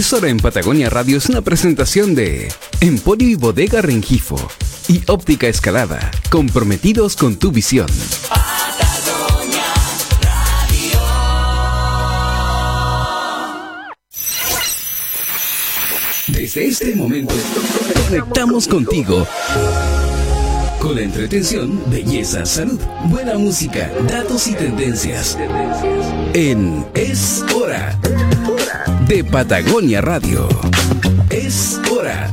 Es hora en Patagonia Radio es una presentación de Emporio y Bodega Rengifo y Óptica Escalada, comprometidos con tu visión. Desde este momento conectamos contigo con la entretención, belleza, salud, buena música, datos y tendencias. En Es Hora de Patagonia Radio. Es Hora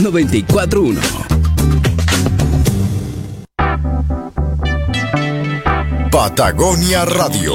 941. Patagonia Radio.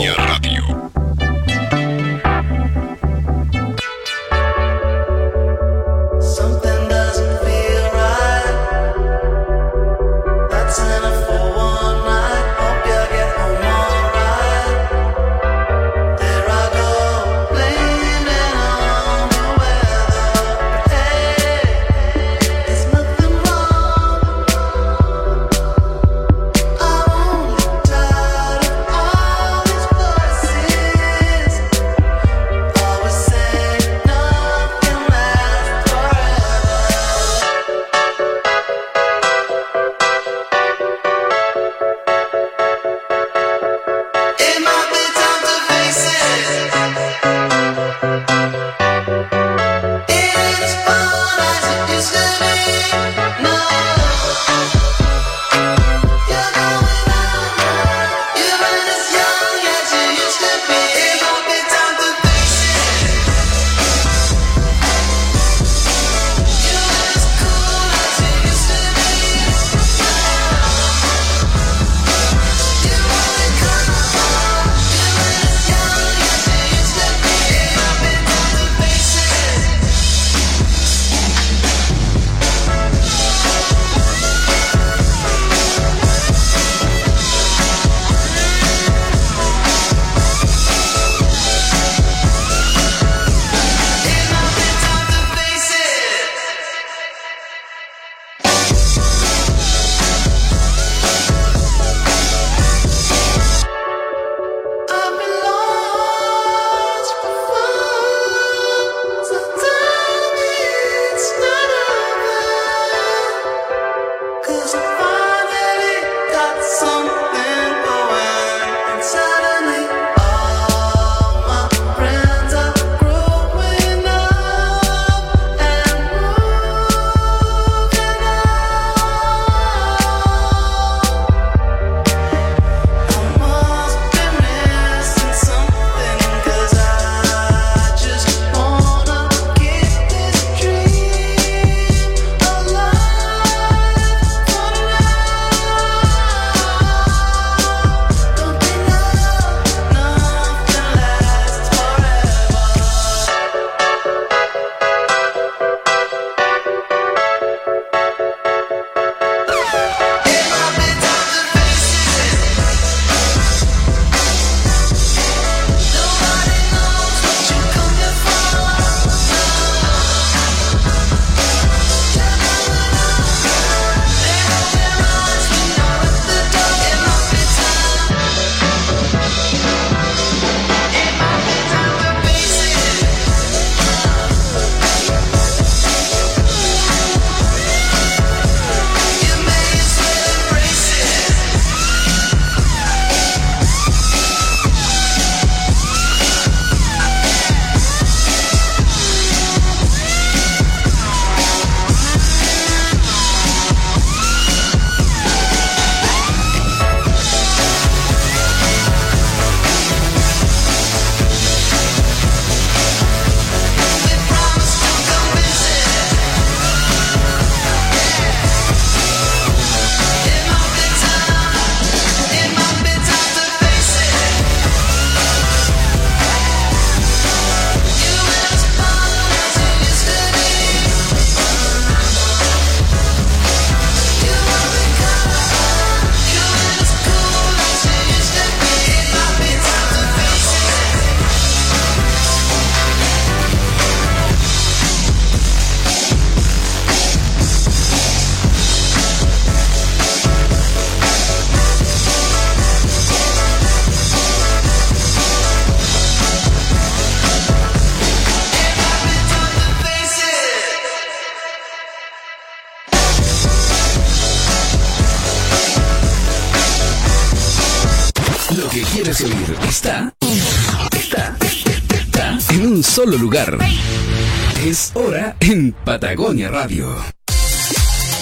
Radio.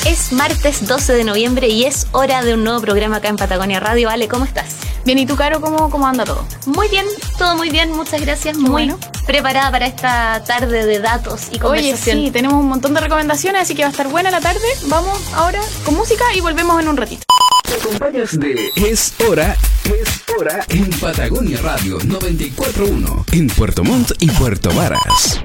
Es martes 12 de noviembre y es hora de un nuevo programa acá en Patagonia Radio. Ale, ¿cómo estás? Bien, ¿y tú, Caro, cómo, cómo anda todo? Muy bien, todo muy bien, muchas gracias. Muy bueno. preparada para esta tarde de datos y conversación. Oye, sí, tenemos un montón de recomendaciones, así que va a estar buena la tarde. Vamos ahora con música y volvemos en un ratito. Te acompañas de Es hora, es hora en Patagonia Radio 941 en Puerto Montt y Puerto Varas.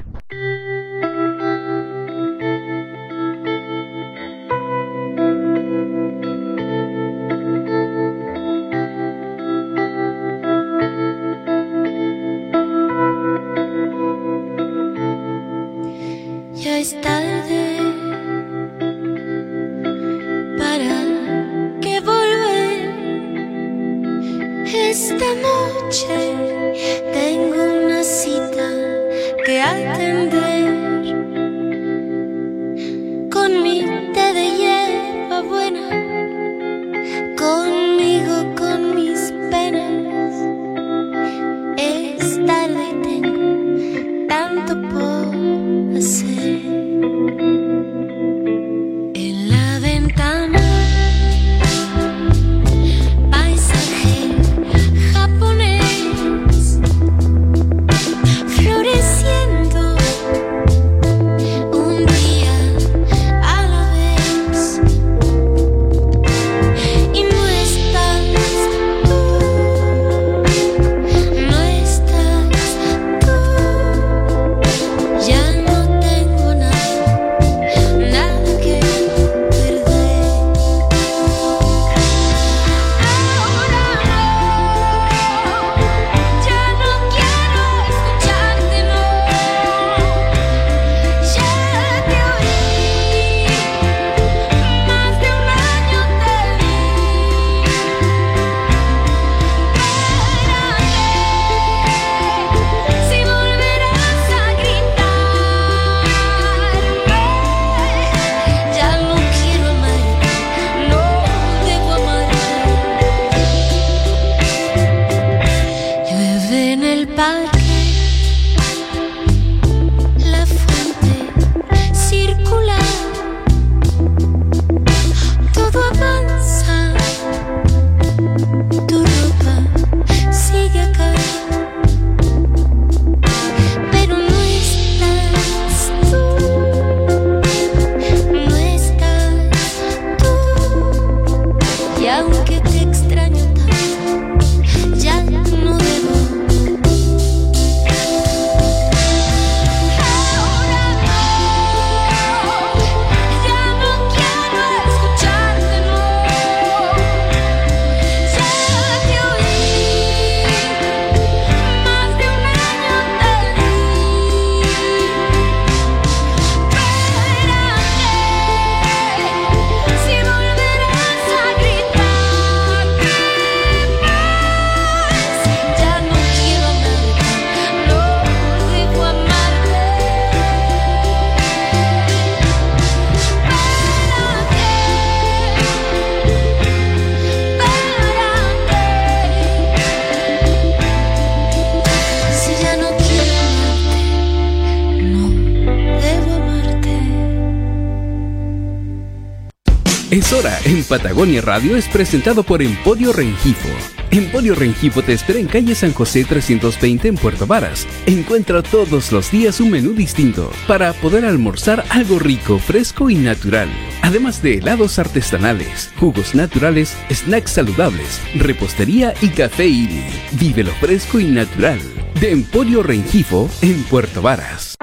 En Patagonia Radio es presentado por Emporio Rengifo. Emporio Rengifo te espera en calle San José 320 en Puerto Varas. Encuentra todos los días un menú distinto para poder almorzar algo rico, fresco y natural. Además de helados artesanales, jugos naturales, snacks saludables, repostería y café Ili. Vive lo fresco y natural de Emporio Rengifo en Puerto Varas.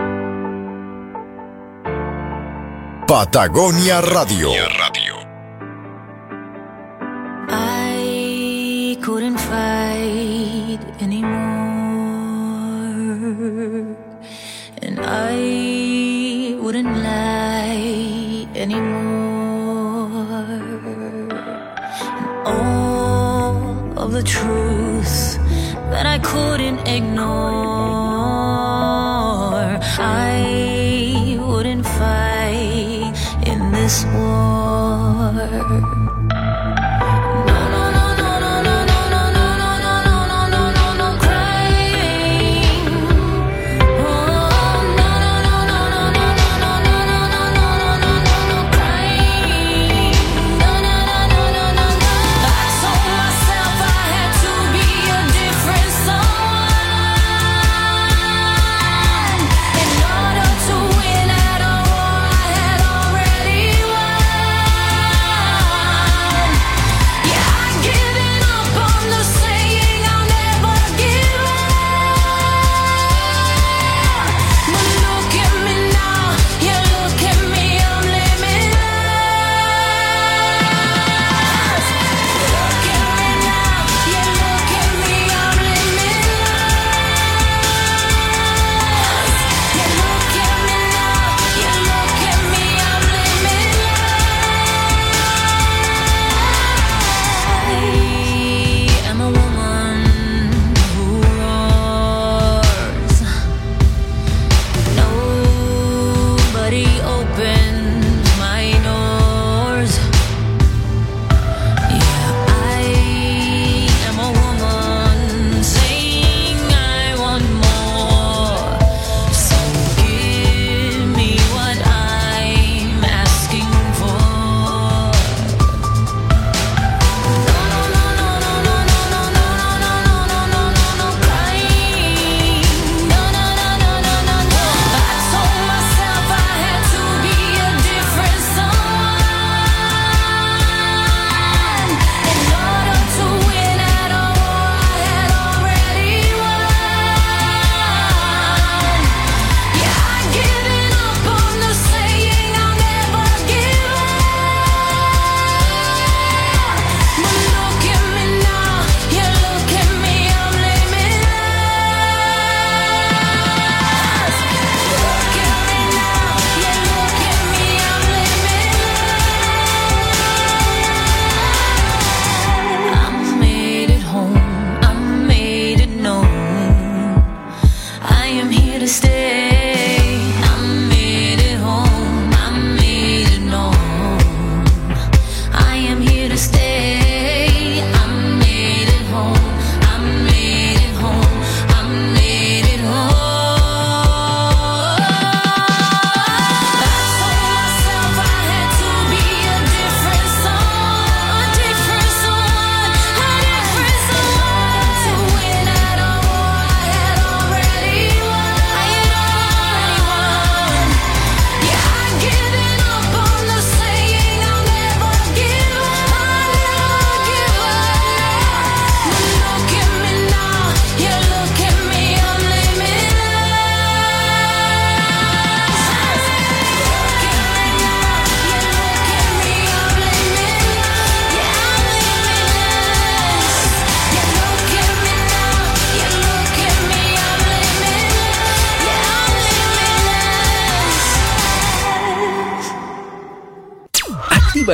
Patagonia Radio.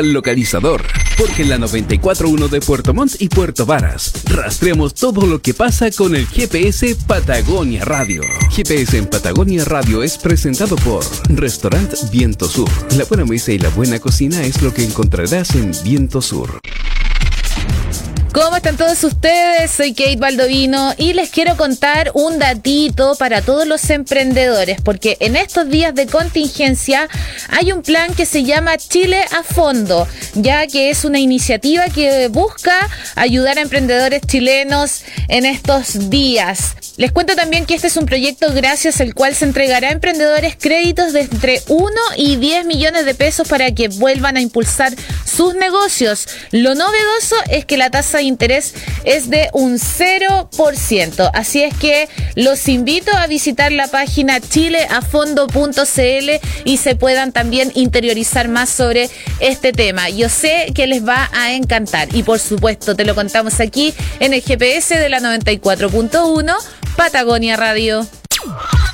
Localizador, porque en la 94.1 de Puerto Montt y Puerto Varas rastreamos todo lo que pasa con el GPS Patagonia Radio. GPS en Patagonia Radio es presentado por Restaurant Viento Sur. La buena mesa y la buena cocina es lo que encontrarás en Viento Sur. ¿Cómo están todos ustedes? Soy Kate Baldovino y les quiero contar un datito para todos los emprendedores, porque en estos días de contingencia hay un plan que se llama Chile a Fondo, ya que es una iniciativa que busca ayudar a emprendedores chilenos en estos días. Les cuento también que este es un proyecto gracias al cual se entregará a emprendedores créditos de entre 1 y 10 millones de pesos para que vuelvan a impulsar sus negocios. Lo novedoso es que la tasa de interés es de un 0%. Así es que los invito a visitar la página chileafondo.cl y se puedan también interiorizar más sobre este tema. Yo sé que les va a encantar y por supuesto te lo contamos aquí en el GPS de la 94.1 Patagonia Radio.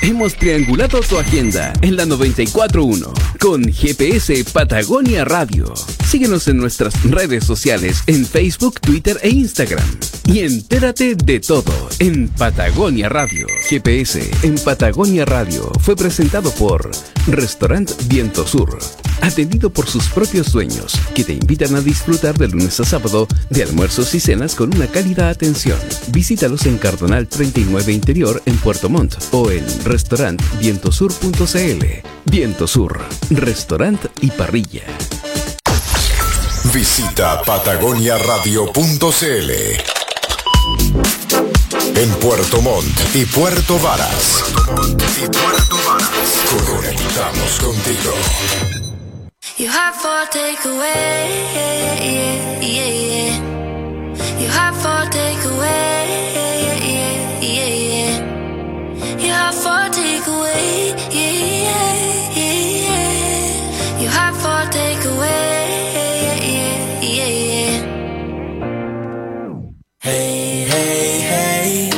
Hemos triangulado tu agenda en la 941 con GPS Patagonia Radio. Síguenos en nuestras redes sociales en Facebook, Twitter e Instagram. Y entérate de todo en Patagonia Radio. GPS en Patagonia Radio fue presentado por Restaurant Viento Sur. Atendido por sus propios dueños, que te invitan a disfrutar de lunes a sábado de almuerzos y cenas con una cálida atención. Visítalos en Cardonal 39 Interior en Puerto Montt o en restaurantvientosur.cl. Viento Sur, restaurante y parrilla. Visita patagoniaradio.cl. En Puerto Montt y Puerto Varas. Conectamos contigo. You have for takeaway, yeah, yeah, yeah, yeah. You have for takeaway, yeah, yeah, yeah, yeah. You have for takeaway, yeah, yeah, yeah, yeah. You have for takeaway, yeah, yeah, yeah, yeah. Hey, hey, hey,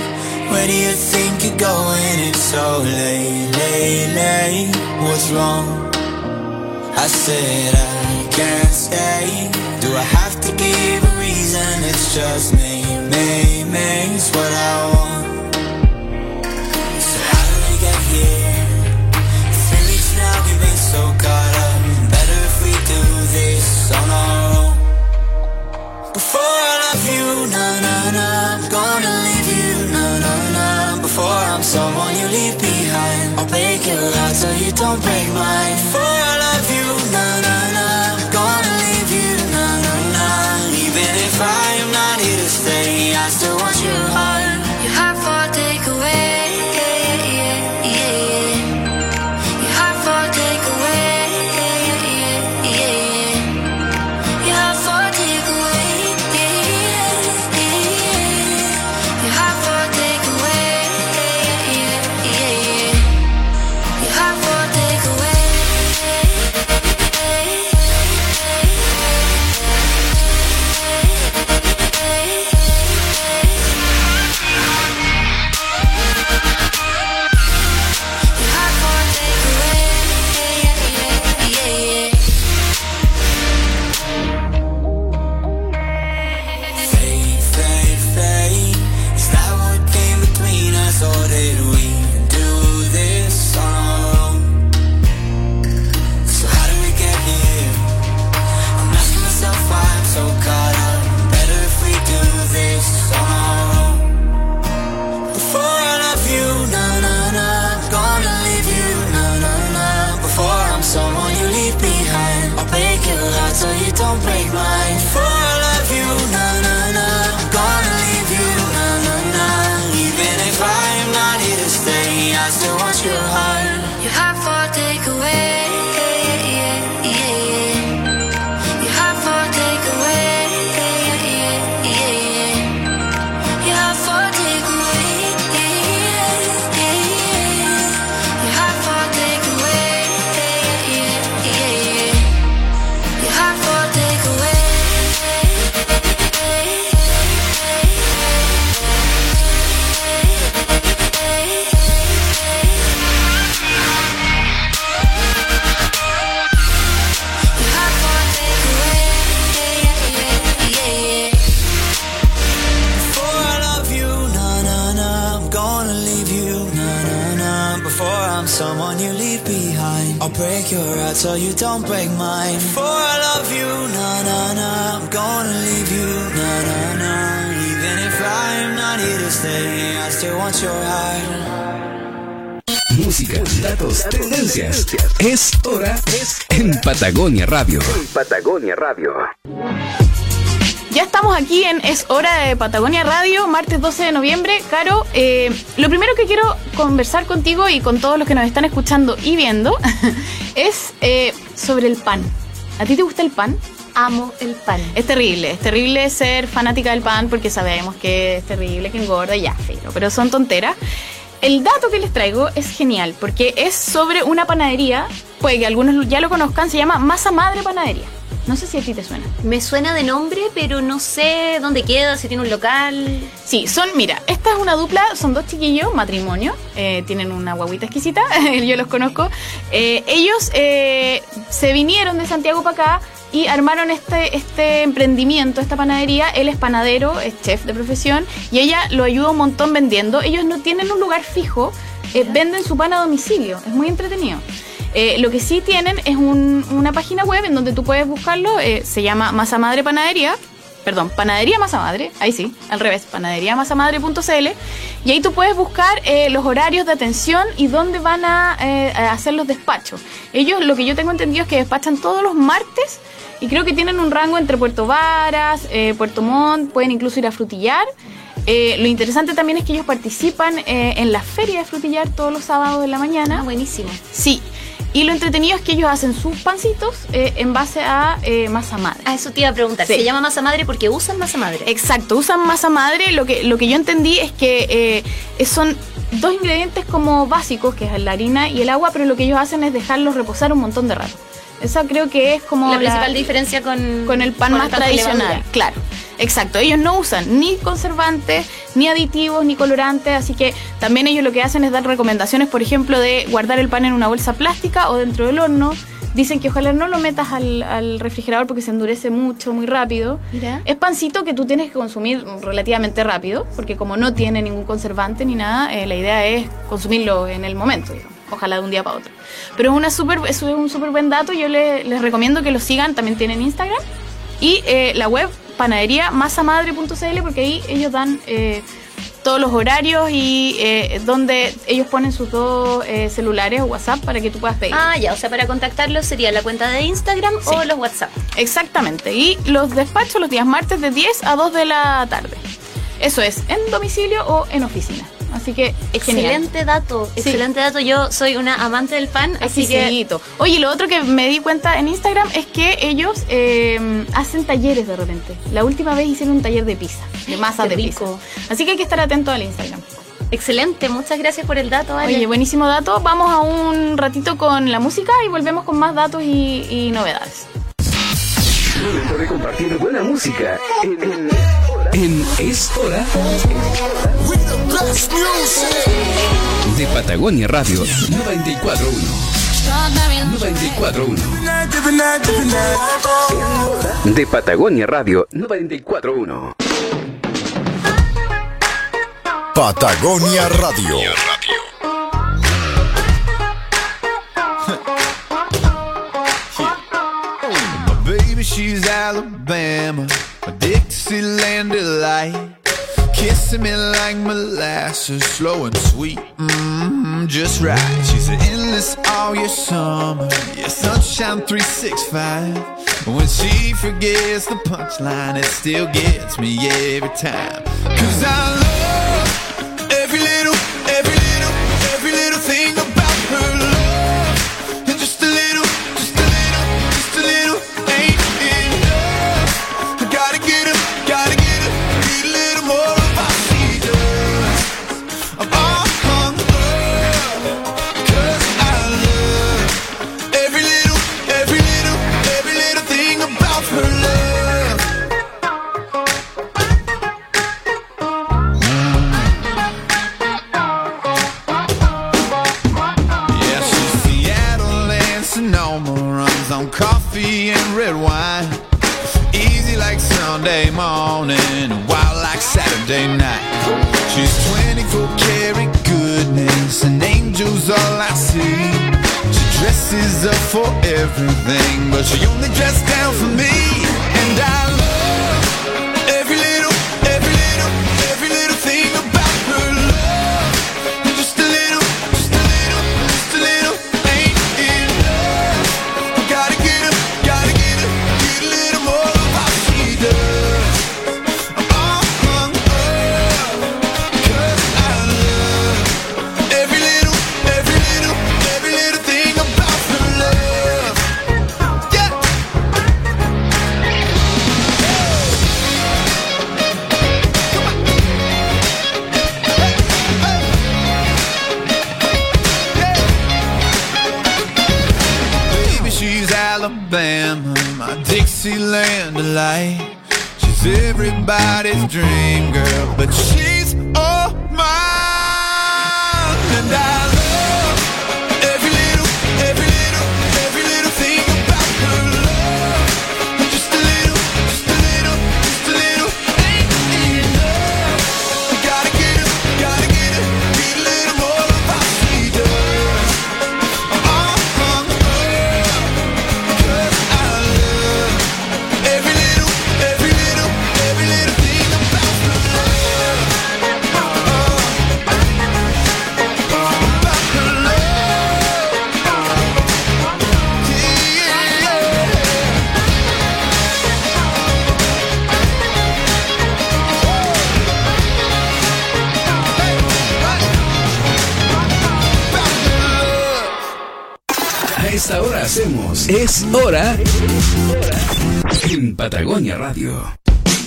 where do you think you're going? It's so late, late, late. What's wrong? I said I can't stay. Do I have to give a reason? It's just me, me, me. It's what I want. So how did we get here? Three weeks now, we've been so caught up. Better if we do this on our own. Before I love you, na na na, I'm gonna leave you, na na na. Before I'm someone you leave behind, I'll break your heart so you don't break mine. Before I love Even so you don't break mine. For I love you, na na na. I'm gonna leave you, na na na. Even if I'm not here to stay, I still want your heart. Música, datos, tendencias. Es hora es en Patagonia Radio. Patagonia Radio. Ya estamos aquí en Es Hora de Patagonia Radio, martes 12 de noviembre. Caro, eh, lo primero que quiero conversar contigo y con todos los que nos están escuchando y viendo es eh, sobre el pan. ¿A ti te gusta el pan? Amo el pan. Es terrible, es terrible ser fanática del pan porque sabemos que es terrible, que engorda, ya, filo, pero son tonteras. El dato que les traigo es genial porque es sobre una panadería, puede que algunos ya lo conozcan, se llama Masa Madre Panadería. No sé si a ti te suena. Me suena de nombre, pero no sé dónde queda, si tiene un local. Sí, son, mira, esta es una dupla, son dos chiquillos, matrimonio, eh, tienen una guaguita exquisita, yo los conozco. Eh, ellos eh, se vinieron de Santiago para acá y armaron este, este emprendimiento, esta panadería. Él es panadero, es chef de profesión y ella lo ayuda un montón vendiendo. Ellos no tienen un lugar fijo, eh, venden su pan a domicilio, es muy entretenido. Eh, lo que sí tienen es un- una página web en donde tú puedes buscarlo, eh, se llama Masa Madre Panadería, perdón, Panadería Masa Madre, ahí sí, al revés, panaderiamasamadre.cl y ahí tú puedes buscar eh, los horarios de atención y dónde van a, eh, a hacer los despachos. Ellos, lo que yo tengo entendido es que despachan todos los martes y creo que tienen un rango entre Puerto Varas, eh, Puerto Montt, pueden incluso ir a frutillar. Lo interesante también es que ellos participan en la feria de frutillar todos los sábados de la mañana. Ah, buenísimo. Sí. Y lo entretenido es que ellos hacen sus pancitos eh, en base a eh, masa madre. A eso te iba a preguntar. Sí. Se llama masa madre porque usan masa madre. Exacto, usan masa madre. Lo que, lo que yo entendí es que eh, son dos ingredientes como básicos, que es la harina y el agua, pero lo que ellos hacen es dejarlos reposar un montón de rato. Esa creo que es como la principal diferencia con, con el pan con más tradicional. Claro, exacto. Ellos no usan ni conservantes, ni aditivos, ni colorantes, así que también ellos lo que hacen es dar recomendaciones, por ejemplo, de guardar el pan en una bolsa plástica o dentro del horno. Dicen que ojalá no lo metas al, al refrigerador porque se endurece mucho, muy rápido. Mira. Es pancito que tú tienes que consumir relativamente rápido, porque como no tiene ningún conservante ni nada, eh, la idea es consumirlo en el momento, digamos. Ojalá de un día para otro. Pero es, una super, es un súper buen dato. Yo le- les recomiendo que lo sigan. También tienen Instagram. Y eh, la web panadería masamadre.cl porque ahí ellos dan eh, todos los horarios y eh, donde ellos ponen sus dos eh, celulares o WhatsApp para que tú puedas pedir. Ah, ya, o sea, para contactarlos sería la cuenta de Instagram o los WhatsApp. Exactamente. Y los despachos los días martes de 10 a 2 de la tarde. Eso es, en domicilio o en oficina. Así que genial. Excelente dato, Sí. excelente dato. Yo soy una amante del pan, así que Exquisito. Oye, lo otro que me di cuenta en Instagram es que ellos eh, hacen talleres de repente. La última vez hicieron un taller de pizza, de masa Qué de rico. pizza. Así que hay que estar atento al Instagram. excelente. Muchas gracias por el dato, Ale. Oye, buenísimo dato. Vamos a un ratito con la música y volvemos con más datos y, y novedades. Momento de compartir buena música en, en Es Hora de Patagonia Radio 941. 941. De Patagonia Radio 941. Patagonia Radio. She's Alabama. My Dixieland delight. Kissing me like molasses, slow and sweet, mm, just right. She's an endless all year summer, yeah, sunshine 365. When she forgets the punchline, it still gets me every time. Cause I love Es Hora en Patagonia Radio.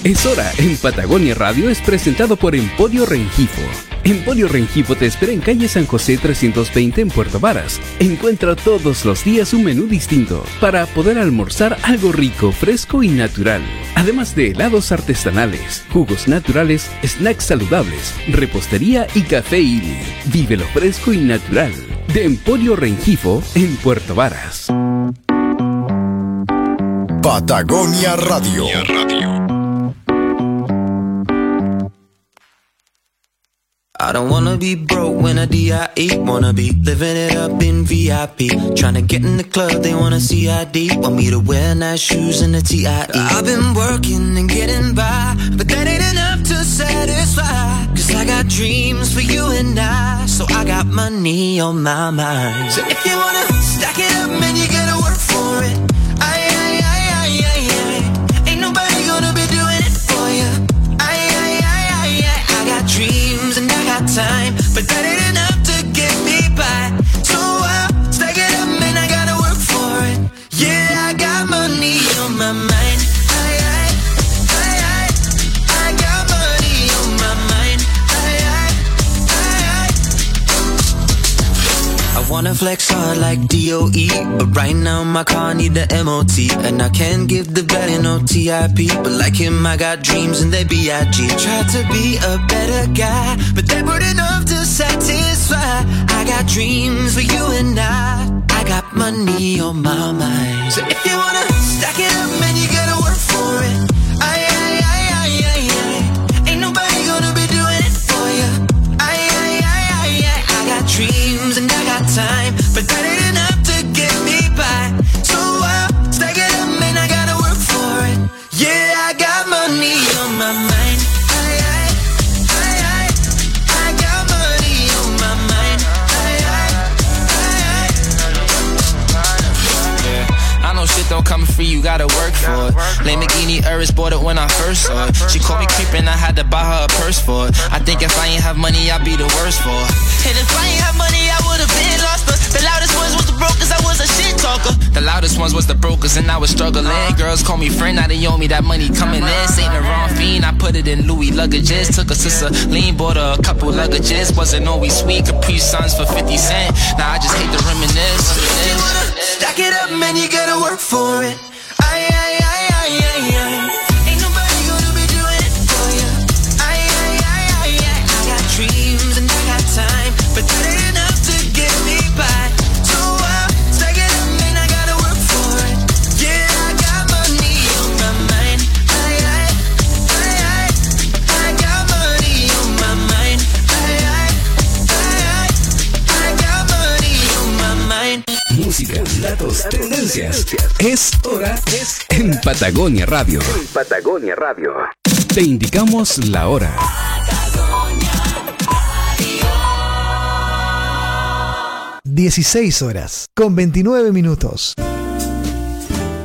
Es Hora en Patagonia Radio es presentado por Emporio Rengifo. Emporio Rengifo te espera en calle San José 320 en Puerto Varas. Encuentra todos los días un menú distinto para poder almorzar algo rico, fresco y natural. Además de helados artesanales, jugos naturales, snacks saludables, repostería y café. Vive lo fresco y natural de Emporio Rengifo en Puerto Varas. Patagonia Radio. I don't wanna be broke when I DIE. Wanna be living it up in VIP. Tryna get in the club, they wanna see ID. Want me to wear nice shoes and a TIE. I've been working and getting by, but that ain't enough to satisfy. Cause I got dreams for you and I, so I got money on my mind. So if you wanna stack it up, man, you gotta work for it. that it is. Wanna flex hard like DOE, but right now my car need the MOT, and I can't give the belly no TIP. But like him, I got dreams and they BIG. Try to be a better guy, but they weren't enough to satisfy. I got dreams for you and I. I got money on my mind. So if you wanna stack it up, man, you you gotta work for it. Lamborghini Urus bought it when I first saw it. She called me creepin', I had to buy her a purse for it. I think if I ain't have money, I'd be the worst for it. And if I ain't have money, I would've been lost. But the loudest ones was the brokers, I was a shit talker. The loudest ones was the brokers, and I was struggling. Girls call me friend, now they owe me that money coming in. Ain't the wrong fiend, I put it in Louis luggages. Took a sister lean, bought her a couple luggages. Wasn't always sweet, Capri Suns for 50 cent. Now I just hate to reminisce. Stack it up, man, you gotta work for it música. Datos, tendencias. Es hora es en Patagonia Radio. Patagonia Radio. Te indicamos la hora. 16 horas con 29 minutos.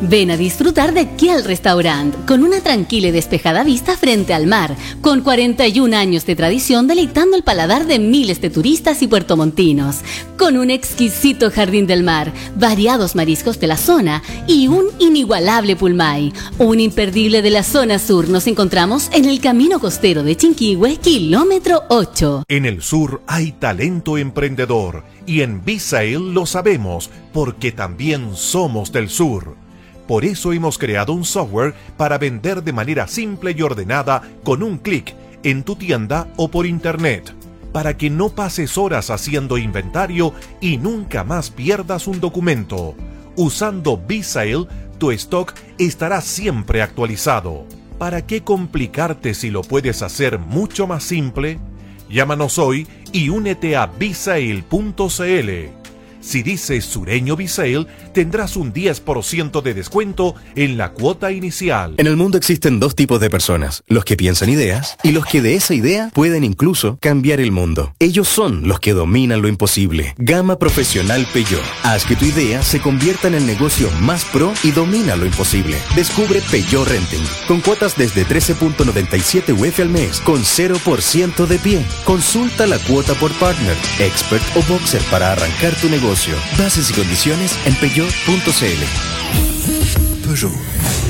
Ven a disfrutar de Kiel Restaurant, con una tranquila y despejada vista frente al mar, con 41 años de tradición deleitando el paladar de miles de turistas y puertomontinos, con un exquisito jardín del mar, variados mariscos de la zona y un inigualable pulmay. Un imperdible de la zona sur nos encontramos en el camino costero de Chinquihue, kilómetro 8. En el sur hay talento emprendedor y en Bisail lo sabemos porque también somos del sur. Por eso hemos creado un software para vender de manera simple y ordenada con un clic en tu tienda o por internet, para que no pases horas haciendo inventario y nunca más pierdas un documento. Usando B-Sale, tu stock estará siempre actualizado. ¿Para qué complicarte si lo puedes hacer mucho más simple? Llámanos hoy y únete a bisail.cl. Si dices Sureño Bisail, tendrás un 10% de descuento en la cuota inicial. En el mundo existen dos tipos de personas, los que piensan ideas y los que de esa idea pueden incluso cambiar el mundo. Ellos son los que dominan lo imposible. Gama Profesional Peugeot. Haz que tu idea se convierta en el negocio más pro y domina lo imposible. Descubre Peugeot Renting, con cuotas desde 13.97 UF al mes, con 0% de pie. Consulta la cuota por partner, expert o boxer para arrancar tu negocio. Bases y condiciones en peugeot.cl.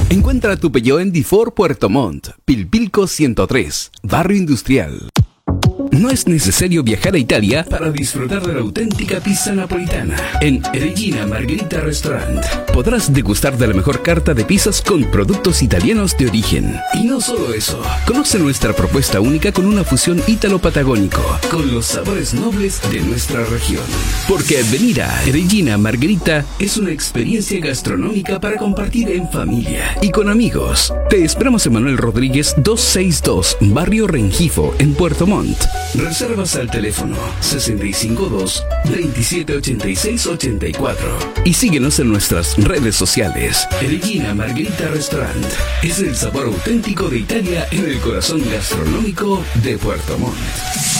Encuentra tu Peugeot en Difor Puerto Montt, Pilpilco 103, Barrio Industrial. No es necesario viajar a Italia para disfrutar de la auténtica pizza napolitana. En Regina Margherita Restaurant podrás degustar de la mejor carta de pizzas con productos italianos de origen. Y no solo eso, conoce nuestra propuesta única con una fusión ítalo-patagónico, con los sabores nobles de nuestra región. Porque venir a Regina Margherita es una experiencia gastronómica para compartir en familia y con amigos. Te esperamos en Manuel Rodríguez 262, Barrio Rengifo, en Puerto Montt. Reservas al teléfono 652 2786 84 y síguenos en nuestras redes sociales. Regina Margherita Restaurant es el sabor auténtico de Italia en el corazón gastronómico de Puerto Montt.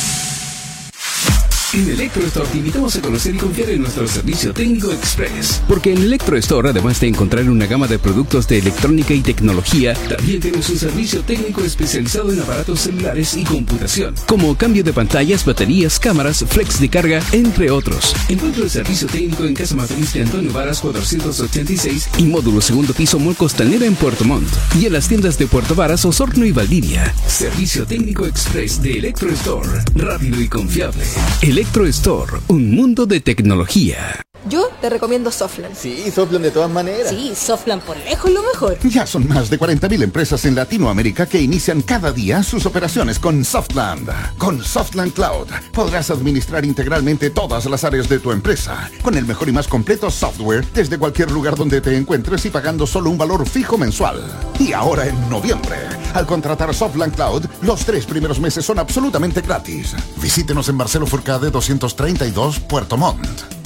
En Electro Store te invitamos a conocer y confiar en nuestro servicio técnico express. Porque en Electro Store, además de encontrar una gama de productos de electrónica y tecnología, también tienes un servicio técnico especializado en aparatos celulares y computación, como cambio de pantallas, baterías, cámaras, flex de carga, entre otros. Encuentra el servicio técnico en Casa Matriz de Antonio Varas 486 y módulo segundo piso Mall Costanera en Puerto Montt. Y en las tiendas de Puerto Varas, Osorno y Valdivia. Servicio técnico express de Electro Store. Rápido y confiable. Electro Store, un mundo de tecnología. Yo te recomiendo Softland. Sí, Softland de todas maneras. Sí, Softland por lejos lo mejor. Ya son más de 40.000 empresas en Latinoamérica que inician cada día sus operaciones con Softland. Con Softland Cloud podrás administrar integralmente todas las áreas de tu empresa con el mejor y más completo software desde cualquier lugar donde te encuentres y pagando solo un valor fijo mensual. Y ahora en noviembre, al contratar Softland Cloud, los tres primeros meses son absolutamente gratis. Visítenos en Marcelo Furcade 232, Puerto Montt.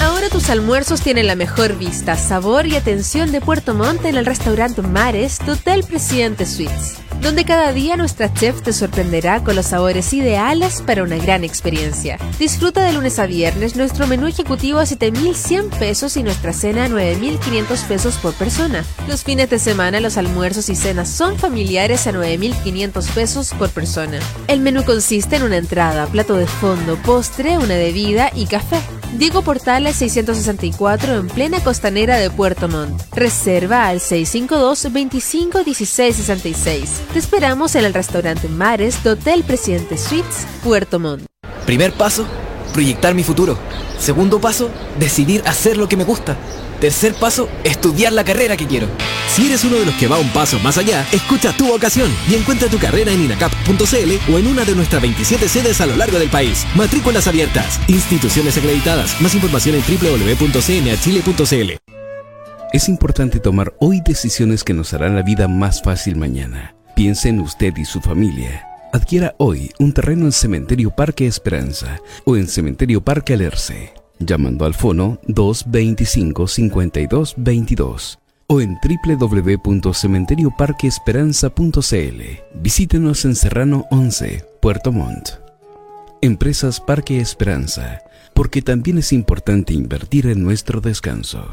Ahora tus almuerzos tienen la mejor vista, sabor y atención de Puerto Montt en el restaurante Mares Hotel Presidente Suites, donde cada día nuestra chef te sorprenderá con los sabores ideales para una gran experiencia. Disfruta de lunes a viernes nuestro menú ejecutivo a 7.100 pesos y nuestra cena a 9.500 pesos por persona. Los fines de semana los almuerzos y cenas son familiares a 9.500 pesos por persona. El menú consiste en una entrada, plato de fondo, postre, una bebida y café. Diego Portales 664 en plena costanera de Puerto Montt. Reserva al 652 25 16 66. Te esperamos en el restaurante Mares de Hotel Presidente Suites, Puerto Montt. Primer paso, proyectar mi futuro. Segundo paso, decidir hacer lo que me gusta. Tercer paso, estudiar la carrera que quiero. Si eres uno de los que va un paso más allá, escucha tu vocación y encuentra tu carrera en inacap.cl o en una de nuestras 27 sedes a lo largo del país. Matrículas abiertas, instituciones acreditadas. Más información en www.cnachile.cl. Es importante tomar hoy decisiones que nos harán la vida más fácil mañana. Piense en usted y su familia. Adquiera hoy un terreno en Cementerio Parque Esperanza o en Cementerio Parque Alerce. llamando al fono 225-5222 o en www.cementerioparqueesperanza.cl. Visítenos en Serrano 11, Puerto Montt. Empresas Parque Esperanza, porque también es importante invertir en nuestro descanso.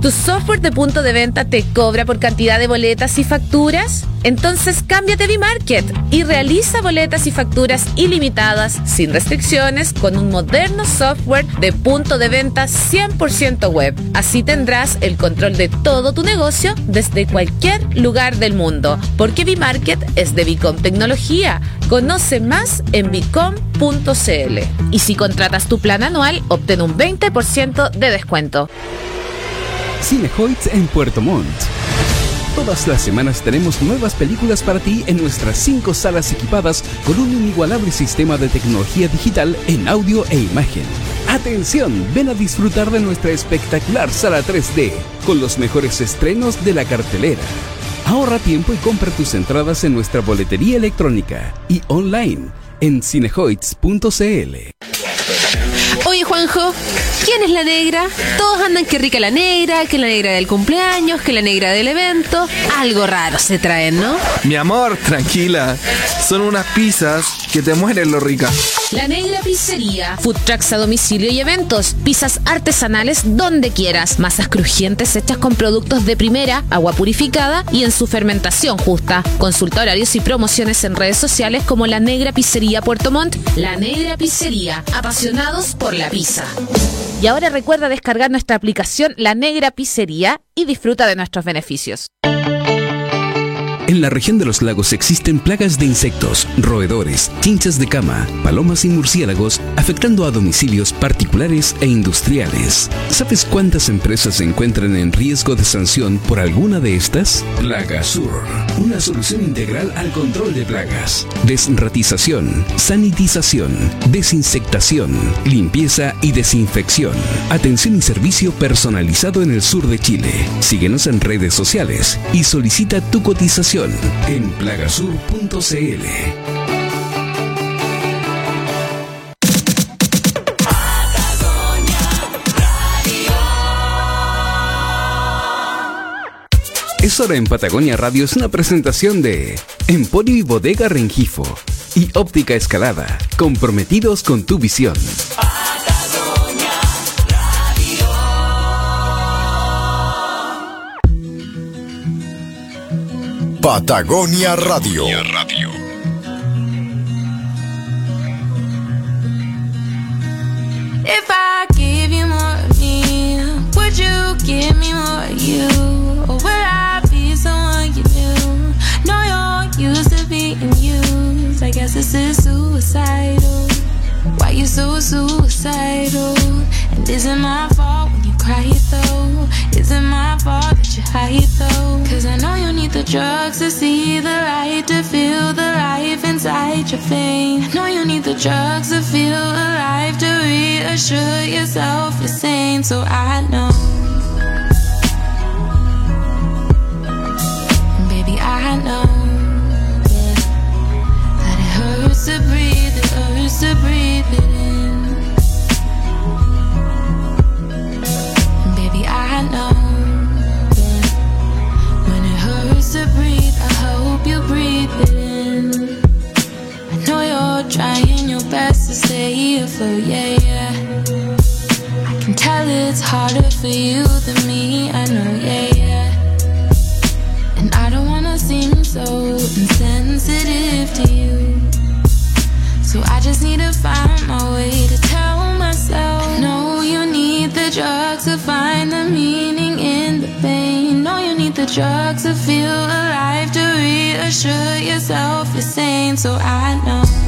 ¿Tu software de punto de venta te cobra por cantidad de boletas y facturas? Entonces cámbiate a Market y realiza boletas y facturas ilimitadas, sin restricciones, con un moderno software de punto de venta 100% web. Así tendrás el control de todo tu negocio desde cualquier lugar del mundo, porque Market es de Bicom Tecnología. Conoce más en bicom.cl. Y si contratas tu plan anual, obtén un 20% de descuento. Cinehoids en Puerto Montt. Todas las semanas tenemos nuevas películas para ti en nuestras cinco salas equipadas con un inigualable sistema de tecnología digital en audio e imagen. Atención, ven a disfrutar de nuestra espectacular sala 3D con los mejores estrenos de la cartelera. Ahorra tiempo y compra tus entradas en nuestra boletería electrónica y online en cinehoids.cl. Oye, Juanjo, ¿quién es la negra? Todos andan que rica la negra, que la negra del cumpleaños, que la negra del evento. Algo raro se traen, ¿no? Mi amor, tranquila. Son unas pizzas que te mueren lo rica. La Negra Pizzería. Food trucks a domicilio y eventos. Pizzas artesanales donde quieras. Masas crujientes hechas con productos de primera, agua purificada y en su fermentación justa. Consulta horarios y promociones en redes sociales como La Negra Pizzería Puerto Montt. La Negra Pizzería. Apasionados por la pizza. Y ahora recuerda descargar nuestra aplicación La Negra Pizzería y disfruta de nuestros beneficios. En la región de los lagos existen plagas de insectos, roedores, chinchas de cama, palomas y murciélagos, afectando a domicilios particulares e industriales. ¿Sabes cuántas empresas se encuentran en riesgo de sanción por alguna de estas? Plagasur, una solución integral al control de plagas. Desratización, sanitización, desinsectación, limpieza y desinfección. Atención y servicio personalizado en el sur de Chile. Síguenos en redes sociales y solicita tu cotización en plagasur.cl. Es hora en Patagonia Radio es una presentación de Emporio y Bodega Rengifo y Óptica Escalada, comprometidos con tu visión. Patagonia Radio. Radio. If I give you more of me, would you give me more of you? Or would I be someone you knew? No, you're used to being used. I guess this is suicidal. Why you so suicidal? And isn't my fault cry though? Is it my fault that you hide though? Cause I know you need the drugs to see the light, to feel the life inside your vein. I know you need the drugs to feel alive, to reassure yourself you're sane. So I know. Baby, I know yeah, that it hurts to breathe, it hurts to breathe trying your best to stay afloat, yeah, yeah. I can tell it's harder for you than me, I know, yeah, yeah. And I don't wanna seem so insensitive to you. So I just need to find my way to tell myself. I know you need the drugs to find the meaning in the pain. Know you need the drugs to feel alive, to reassure yourself you're sane. So I know.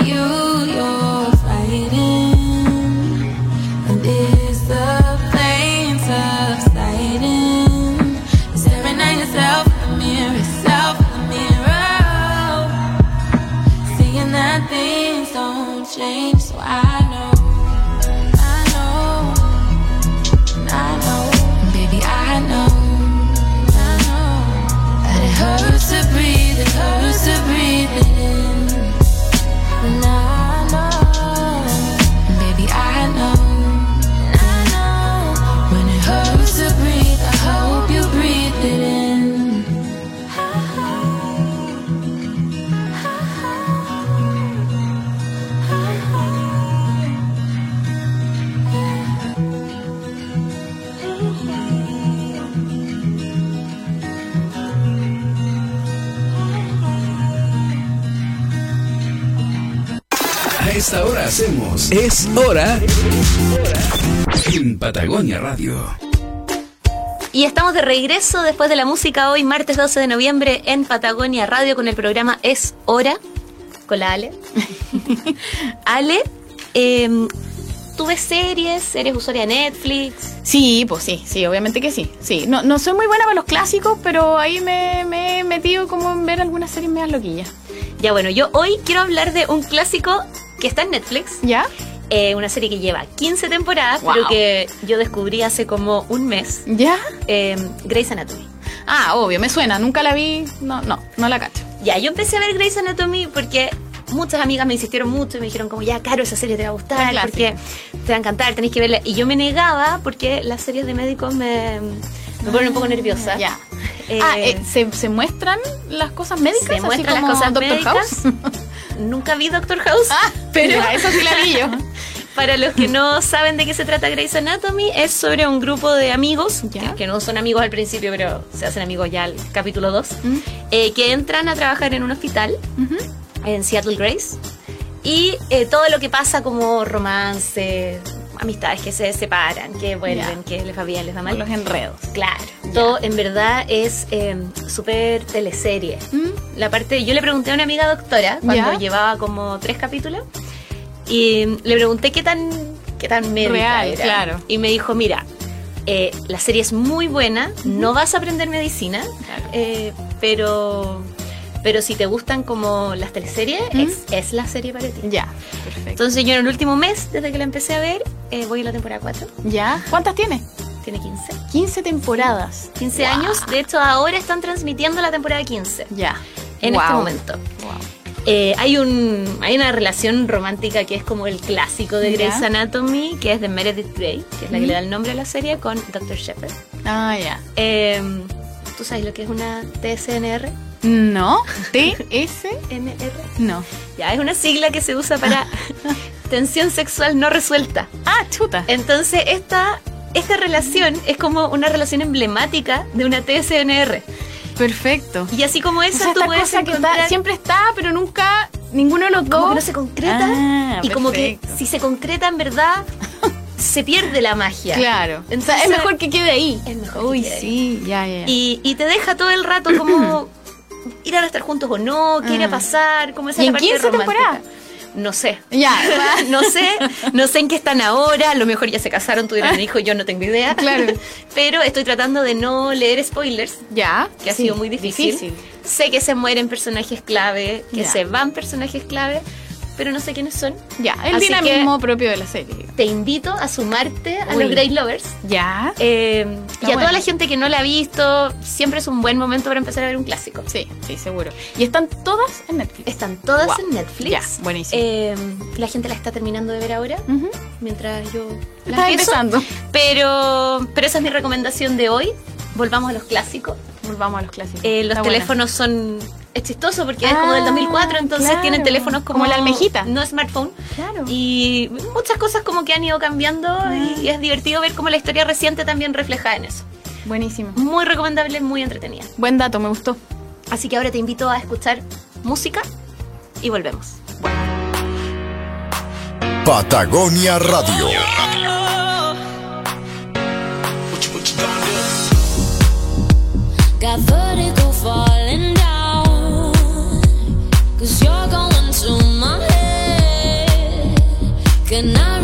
hacemos Es Hora en Patagonia Radio. Y estamos de regreso después de la música hoy, martes 12 de noviembre, en Patagonia Radio con el programa Es Hora, con la Ale. Ale, eh, ¿tú ves series? ¿Eres usuaria de Netflix? Sí, pues sí, sí, obviamente que sí. Sí, no, no soy muy buena para los clásicos, pero ahí me, me he metido como en ver algunas series medias loquillas. Ya bueno, yo hoy quiero hablar de un clásico que está en Netflix. ¿Ya? Eh, una serie que lleva 15 temporadas, Wow. pero que yo descubrí hace como un mes. ¿Ya? Eh, Grey's Anatomy. Ah, obvio, me suena, nunca la vi, no, no, no la cacho. Ya, yo empecé a ver Grey's Anatomy porque muchas amigas me insistieron mucho y me dijeron como, ya, Caro, esa serie te va a gustar, porque te va a encantar, tenés que verla. Y yo me negaba porque las series de médicos me, me ponen un poco nerviosa. Ya. Eh, ah, eh, ¿se, se muestran las cosas médicas? se así muestran las como cosas Doctor médicas. House? Nunca vi Doctor House, pero ya, esa sí la vi yo. Para los que no saben de qué se trata Grey's Anatomy, es sobre un grupo de amigos, que, que no son amigos al principio, pero se hacen amigos ya al capítulo 2, eh, que entran a trabajar en un hospital en Seattle Grace. Y eh, todo lo que pasa como romance, amistades que se separan, que vuelven, que les va bien, les va mal. Los enredos. Claro. Todo en verdad es eh, súper teleserie. La parte, yo le pregunté a una amiga doctora cuando llevaba como tres capítulos y le pregunté qué tan, qué tan Real, era. claro. Y me dijo, mira, eh, la serie es muy buena, no vas a aprender medicina, eh, pero, pero si te gustan como las teleseries, es, es la serie para ti. Ya, perfecto. Entonces yo en el último mes, desde que la empecé a ver, eh, voy a la temporada 4. ¿Ya? ¿Cuántas tiene? Tiene 15. 15 temporadas. 15 Wow. años. De hecho, ahora están transmitiendo la temporada 15. Ya. En Wow. este momento. Eh, hay, un, hay una relación romántica que es como el clásico de. Grey's Anatomy, que es de Meredith Grey, que es la que le da el nombre a la serie, con Dr. Shepard. Ah, ya. Eh, ¿Tú sabes lo que es una TSNR? No. ¿TS? NR. No. Ya, es una sigla que se usa para tensión sexual no resuelta. Ah, chuta. Entonces, esta, esta relación es como una relación emblemática de una TSNR. Perfecto. Y así como O esa, sea, tú esta puedes cosa que está, siempre está, pero nunca ninguno de los dos. como que no se concreta Ah, y como que si se concreta en verdad se pierde la magia. Claro. o sea, Entonces, es mejor que quede ahí. Es mejor Uy, que quede ahí. sí, ya, ya. ya. Y, y te deja todo el rato como ir a estar juntos o no, qué irá a Ah. pasar, cómo es ¿Y la en parte 15 romántica. temporadas? No sé. Ya. no sé, no sé en qué están ahora, a lo mejor ya se casaron, tuvieron un hijo, yo no tengo idea. Claro. Pero estoy tratando de no leer spoilers, Ya. que ha Sí, sido muy difícil. Sé que se mueren personajes clave, que Ya. se van personajes clave, pero no sé quiénes son. Ya, el Así dinamismo propio de la serie. Te invito a sumarte a Uy. los Grey Lovers. Ya. Eh, y a toda la gente que no la ha visto, siempre es un buen momento para empezar a ver un clásico. Sí, sí, seguro. Y están todas en Netflix. Están todas Wow. en Netflix. Ya, buenísimo. Eh, la gente la está terminando de ver ahora, mientras yo la Estás empiezo. empezando. Pero, pero esa es mi recomendación de hoy. Volvamos a los clásicos. Volvamos a los clásicos. Eh, los Está buena. teléfonos son. Es chistoso porque es como del Ah, 2004, entonces claro. tienen teléfonos como. Como la almejita. No smartphone. Claro. Y muchas cosas como que han ido cambiando Ah. y es divertido ver cómo la historia reciente también refleja en eso. Buenísimo. Muy recomendable, muy entretenida. Buen dato, me gustó. Así que ahora te invito a escuchar música y volvemos. Patagonia Radio. Got falling down. Cause you're going to my head. Can I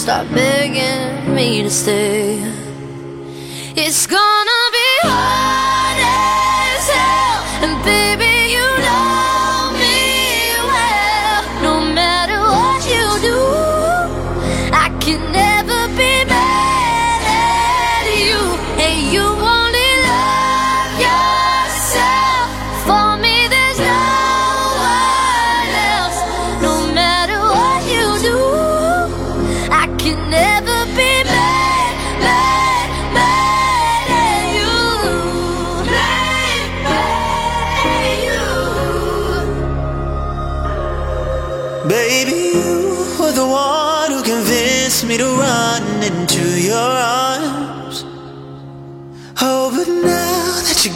when you start begging me to stay,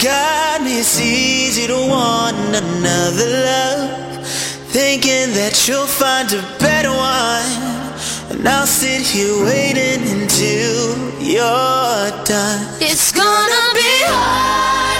got me, it's easy to want another love. Thinking that you'll find a better one. And I'll sit here waiting until you're done. It's gonna be hard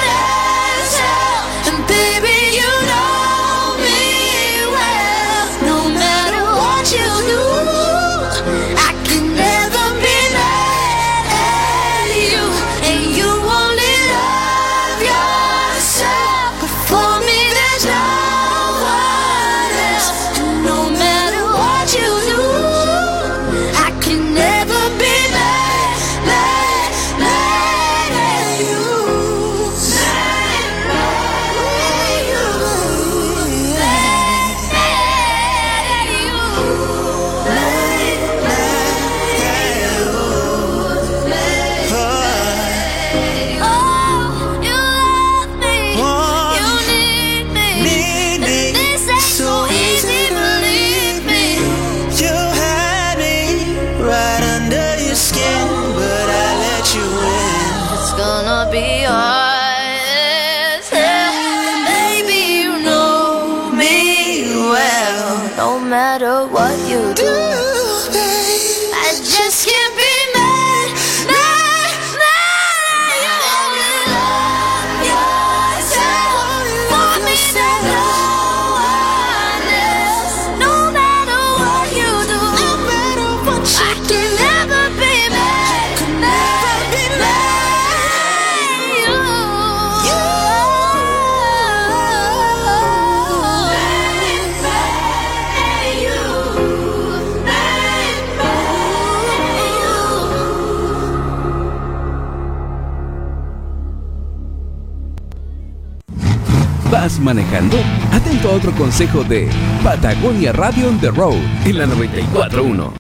manejando? Atento a otro consejo de Patagonia Radio on the Road en la 941.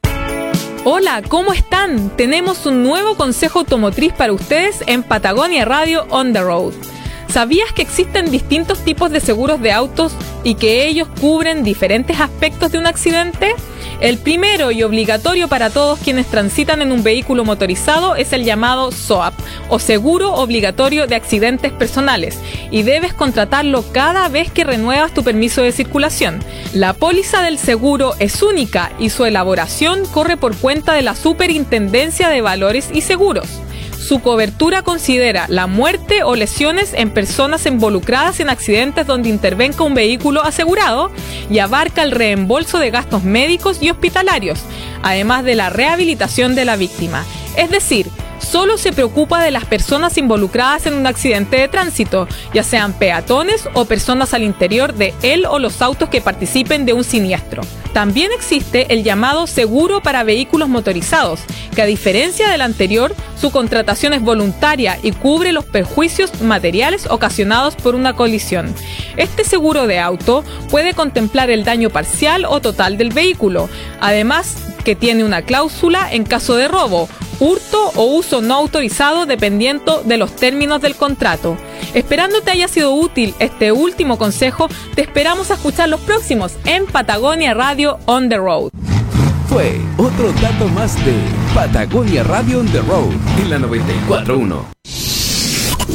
Hola, ¿cómo están? Tenemos un nuevo consejo automotriz para ustedes en Patagonia Radio On the Road. ¿Sabías que existen distintos tipos de seguros de autos y que ellos cubren diferentes aspectos de un accidente? El primero y obligatorio para todos quienes transitan en un vehículo motorizado es el llamado SOAP o Seguro Obligatorio de Accidentes Personales y debes contratarlo cada vez que renuevas tu permiso de circulación. La póliza del seguro es única y su elaboración corre por cuenta de la Superintendencia de Valores y Seguros. Su cobertura considera la muerte o lesiones en personas involucradas en accidentes donde intervenga un vehículo asegurado y abarca el reembolso de gastos médicos y hospitalarios, además de la rehabilitación de la víctima. Es decir, solo se preocupa de las personas involucradas en un accidente de tránsito, ya sean peatones o personas al interior de él o los autos que participen de un siniestro. También existe el llamado seguro para vehículos motorizados, que a diferencia del anterior, su contratación es voluntaria y cubre los perjuicios materiales ocasionados por una colisión. Este seguro de auto puede contemplar el daño parcial o total del vehículo, además que tiene una cláusula en caso de robo, hurto o uso no autorizado dependiendo de los términos del contrato. Esperando te haya sido útil este último consejo, te esperamos a escuchar los próximos en Patagonia Radio On the Road. Fue otro dato más de Patagonia Radio on the Road en la 941.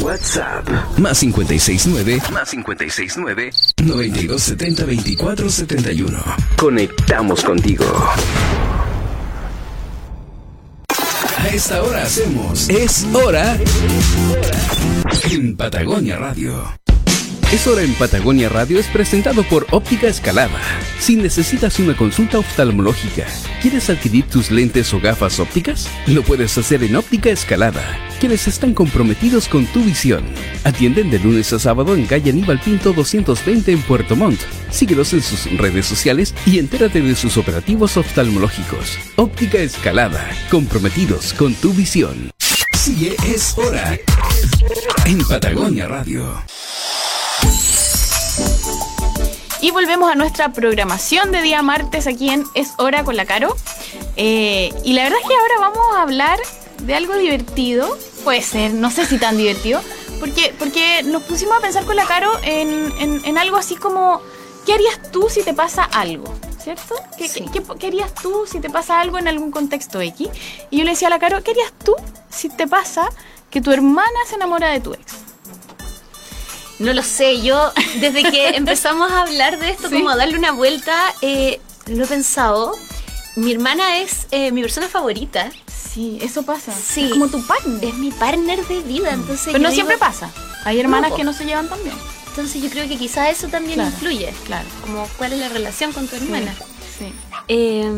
WhatsApp más 569 más 569 9270 2471. Conectamos contigo. Esta hora hacemos Es hora en Patagonia Radio. Es hora en Patagonia Radio es presentado por Óptica Escalada. Si necesitas una consulta oftalmológica, ¿quieres adquirir tus lentes o gafas ópticas? Lo puedes hacer en Óptica Escalada, quienes están comprometidos con tu visión. Atienden de lunes a sábado en calle Aníbal Pinto 220 en Puerto Montt. Síguelos en sus redes sociales y entérate de sus operativos oftalmológicos. Óptica Escalada, comprometidos con tu visión. Sí, es hora en Patagonia Radio. Y volvemos a nuestra programación de día martes aquí en Es Hora con la Caro. Eh, y la verdad es que ahora vamos a hablar de algo divertido. Puede ser, no sé si tan divertido. Porque, porque nos pusimos a pensar con la Caro en, en- en algo así como, ¿qué harías tú si te pasa algo? ¿Cierto? ¿Qué, qué- qué- qué harías tú si te pasa algo en algún contexto X? Y yo le decía a la Caro, ¿qué harías tú si te pasa que tu hermana se enamora de tu ex? No lo sé, yo desde que empezamos a hablar de esto, como a darle una vuelta, eh, lo he pensado. Mi hermana es eh, mi persona favorita. Sí, eso pasa. Sí. Es como tu partner. Es mi partner de vida, entonces. Pero no digo- siempre pasa. Hay hermanas No, que no se llevan tan bien. Entonces yo creo que quizás eso también Claro, influye. Claro. Como cuál es la relación con tu hermana. Sí. Eh,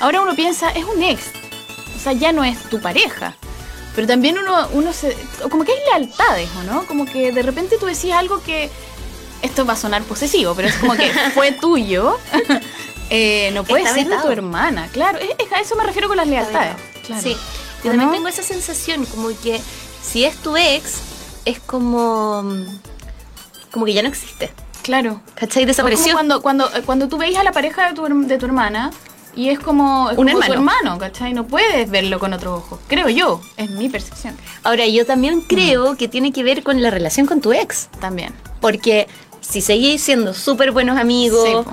Ahora uno piensa, es un ex. O sea, ya no es tu pareja. Pero también uno, uno se. Como que hay lealtades, ¿o no? Como que de repente tú decís algo que. Esto va a sonar posesivo, pero es como que fue tuyo. Eh, no puede Está ser de tu hermana. Claro, es- es- a eso me refiero con las lealtades. Claro. Sí, ¿O yo también no? tengo esa sensación, como que si es tu ex, es como. como que ya no existe. Claro. ¿Cachai? Desapareció. como cuando, cuando, eh, cuando tú veis a la pareja de tu, de tu hermana y es como, es Un como hermano. hermano, ¿cachai? No puedes verlo con otros ojos. Creo yo, es mi percepción. Ahora, yo también creo que tiene que ver con la relación con tu ex. También. Porque si seguís siendo súper buenos amigos Sí,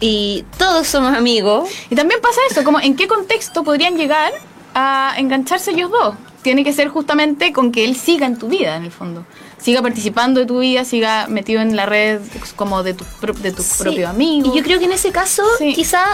y todos somos amigos. Y también pasa eso, como en qué contexto podrían llegar a engancharse ellos dos. Tiene que ser justamente con que él siga en tu vida, en el fondo. Siga participando de tu vida, siga metido en la red como de tu, de tu Sí. propio amigo. Y yo creo que en ese caso, Sí. quizá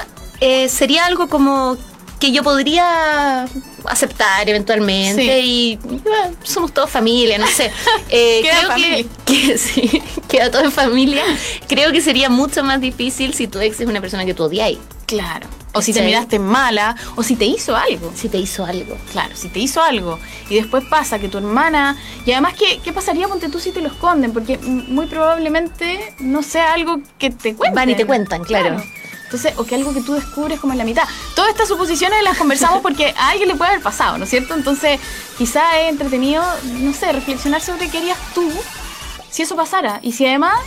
eh, sería algo como que yo podría aceptar eventualmente Sí. y bueno, somos todos familia, no sé. Eh, Queda creo familia. que, que sí, queda todo en familia. Creo que sería mucho más difícil si tu ex es una persona que tú odiáis. Claro. O si te miraste mala, o si te hizo algo. Si te hizo algo. Claro, si te hizo algo y después pasa que tu hermana. Y además, ¿qué, qué pasaría ponte tú si te lo esconden? Porque muy probablemente no sea algo que te cuenten. Van y te cuentan, claro. Entonces, o que algo que tú descubres como en la mitad. Todas estas suposiciones las conversamos porque a alguien le puede haber pasado, ¿no es cierto? Entonces, quizá es entretenido, no sé, reflexionar sobre qué harías tú si eso pasara. Y si además,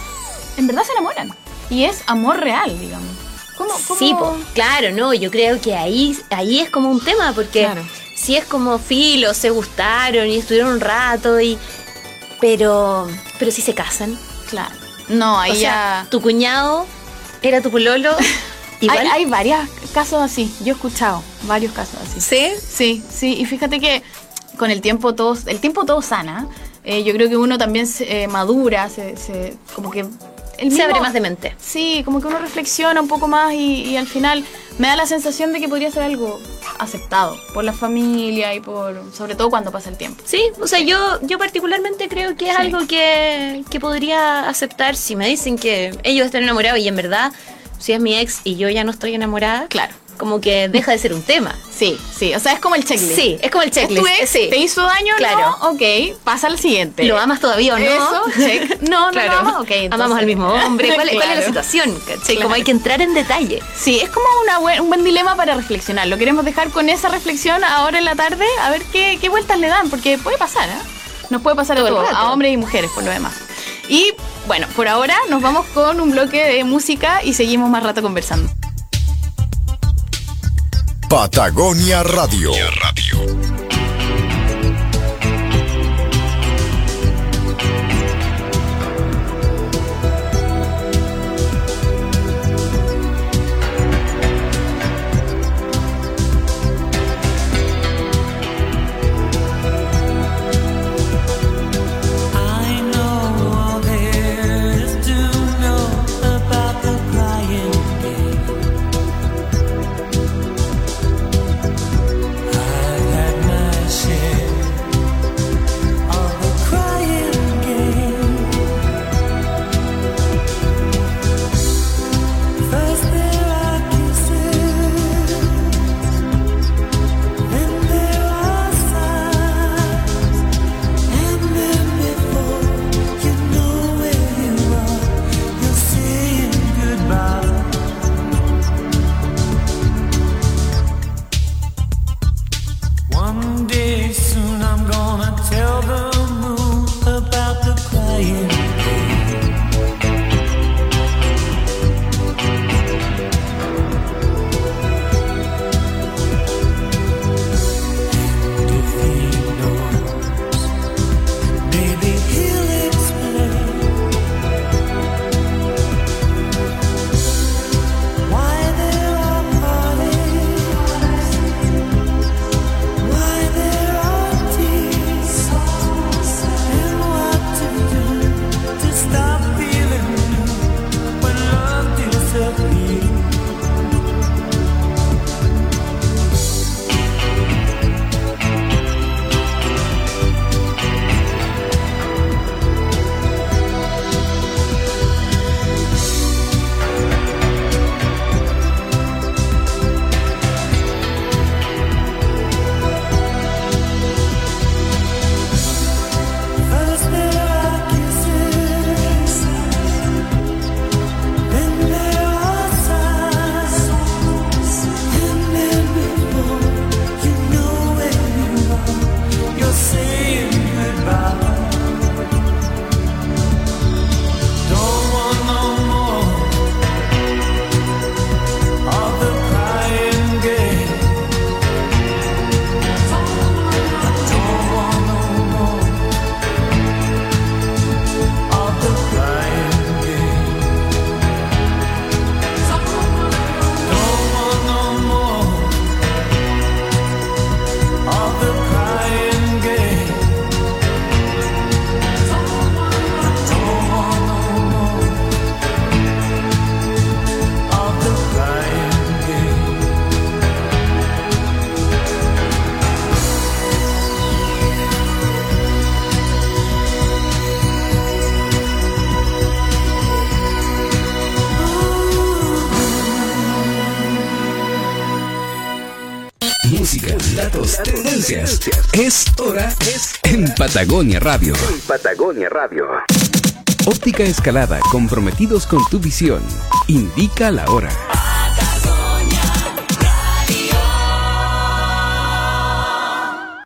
en verdad se enamoran. Y es amor real, digamos. ¿Cómo, cómo- Sí, po, claro, no, yo creo que ahí, ahí es como un tema, porque Claro. si es como filo, se gustaron y estuvieron un rato y. Pero. Pero si se casan. Claro. No, ahí o sea, ya. tu cuñado era tu pololo. Igual. Hay, hay varios casos así. Yo he escuchado varios casos así. ¿Sí? Sí, sí. Y fíjate que con el tiempo todo, el tiempo todo sana. Eh, yo creo que uno también se, eh, madura, se, se- como que el se mismo- abre más de mente. Sí, como que uno reflexiona un poco más y, y al final me da la sensación de que podría ser algo aceptado por la familia y por sobre todo cuando pasa el tiempo. Sí, o sea, yo, yo particularmente creo que es Sí. algo que, que podría aceptar si me dicen que ellos están enamorados y en verdad, si es mi ex y yo ya no estoy enamorada, Claro. como que deja de ser un tema. Sí, sí, o sea, es como el checklist. Sí, es como el ¿Es tu checklist. ex? sí. ¿Te hizo daño? Claro. No, ok, pasa al siguiente. ¿Lo amas todavía o no? Eso, check. No, no Claro. lo amas, ok. entonces- Amamos al mismo hombre. ¿Cuál, cuál es la situación? Como hay que entrar en detalle. Sí, es como una buen- un buen dilema para reflexionar. Lo queremos dejar con esa reflexión ahora en la tarde, a ver qué, qué vueltas le dan, porque puede pasar, ¿eh? Nos puede pasar Todo a todos, a hombres y mujeres, por lo demás. Y bueno, por ahora nos vamos con un bloque de música y seguimos más rato conversando. Patagonia Radio. Patagonia Radio. Patagonia Radio. Óptica Escalada, comprometidos con tu visión. Indica la hora.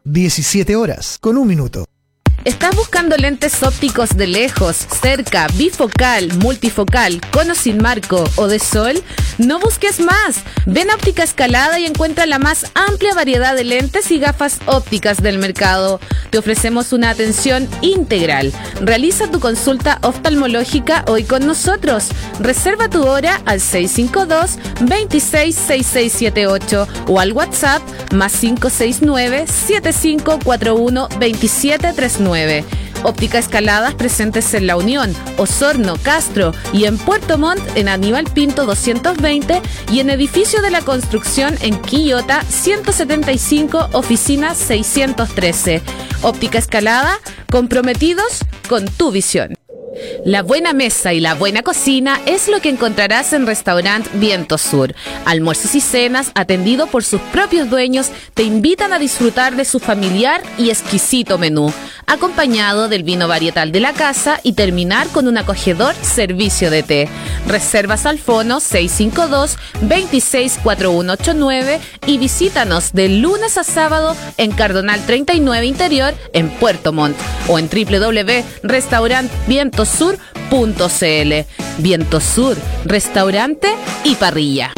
17 horas, con un minuto. ¿Estás buscando lentes ópticos de lejos, cerca, bifocal, multifocal, cono sin marco o de sol? No busques más. Ven a Óptica Escalada y encuentra la más amplia variedad de lentes y gafas ópticas del mercado. Te ofrecemos una atención integral. Realiza tu consulta oftalmológica hoy con nosotros. Reserva tu hora al 652 266678 o al WhatsApp más 569 7541 2739. Óptica Escaladas presentes en La Unión, Osorno, Castro y en Puerto Montt en Aníbal Pinto 220 y en Edificio de la Construcción en Quillota 175 Oficina 613. Óptica Escalada, comprometidos con tu visión. La buena mesa y la buena cocina es lo que encontrarás en Restaurant Viento Sur. Almuerzos y cenas, atendido por sus propios dueños, te invitan a disfrutar de su familiar y exquisito menú, acompañado del vino varietal de la casa y terminar con un acogedor servicio de té. Reservas al fono 652-264189 y visítanos de lunes a sábado en Cardonal 39 Interior en Puerto Montt o en www.restaurantvientosur.cl. Viento Sur, restaurante y parrilla.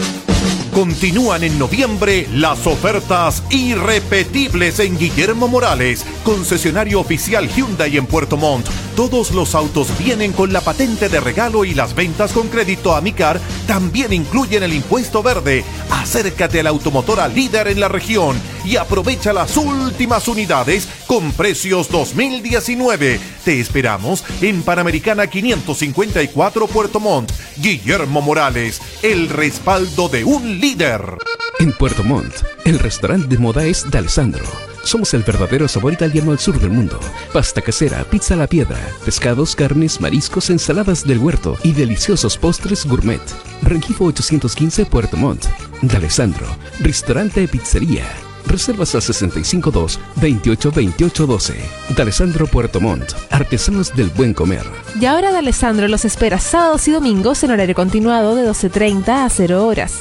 Continúan en noviembre las ofertas irrepetibles en Guillermo Morales, concesionario oficial Hyundai en Puerto Montt. Todos los autos vienen con la patente de regalo y las ventas con crédito Amicar también incluyen el impuesto verde. Acércate a la automotora líder en la región y aprovecha las últimas unidades con precios 2019. Te esperamos en Panamericana 554 Puerto Montt. Guillermo Morales, el respaldo de un líder. En Puerto Montt, el restaurante de moda es D'Alessandro. Somos el verdadero sabor italiano al sur del mundo. Pasta casera, pizza a la piedra, pescados, carnes, mariscos, ensaladas del huerto y deliciosos postres gourmet. Rengifo 815 Puerto Montt. D'Alessandro, restaurante de pizzería. Reservas al 652 28 28 12. D'Alessandro Puerto Montt, artesanos del buen comer. Y ahora de Alessandro los espera sábados y domingos en horario continuado de 12.30 a 0 horas.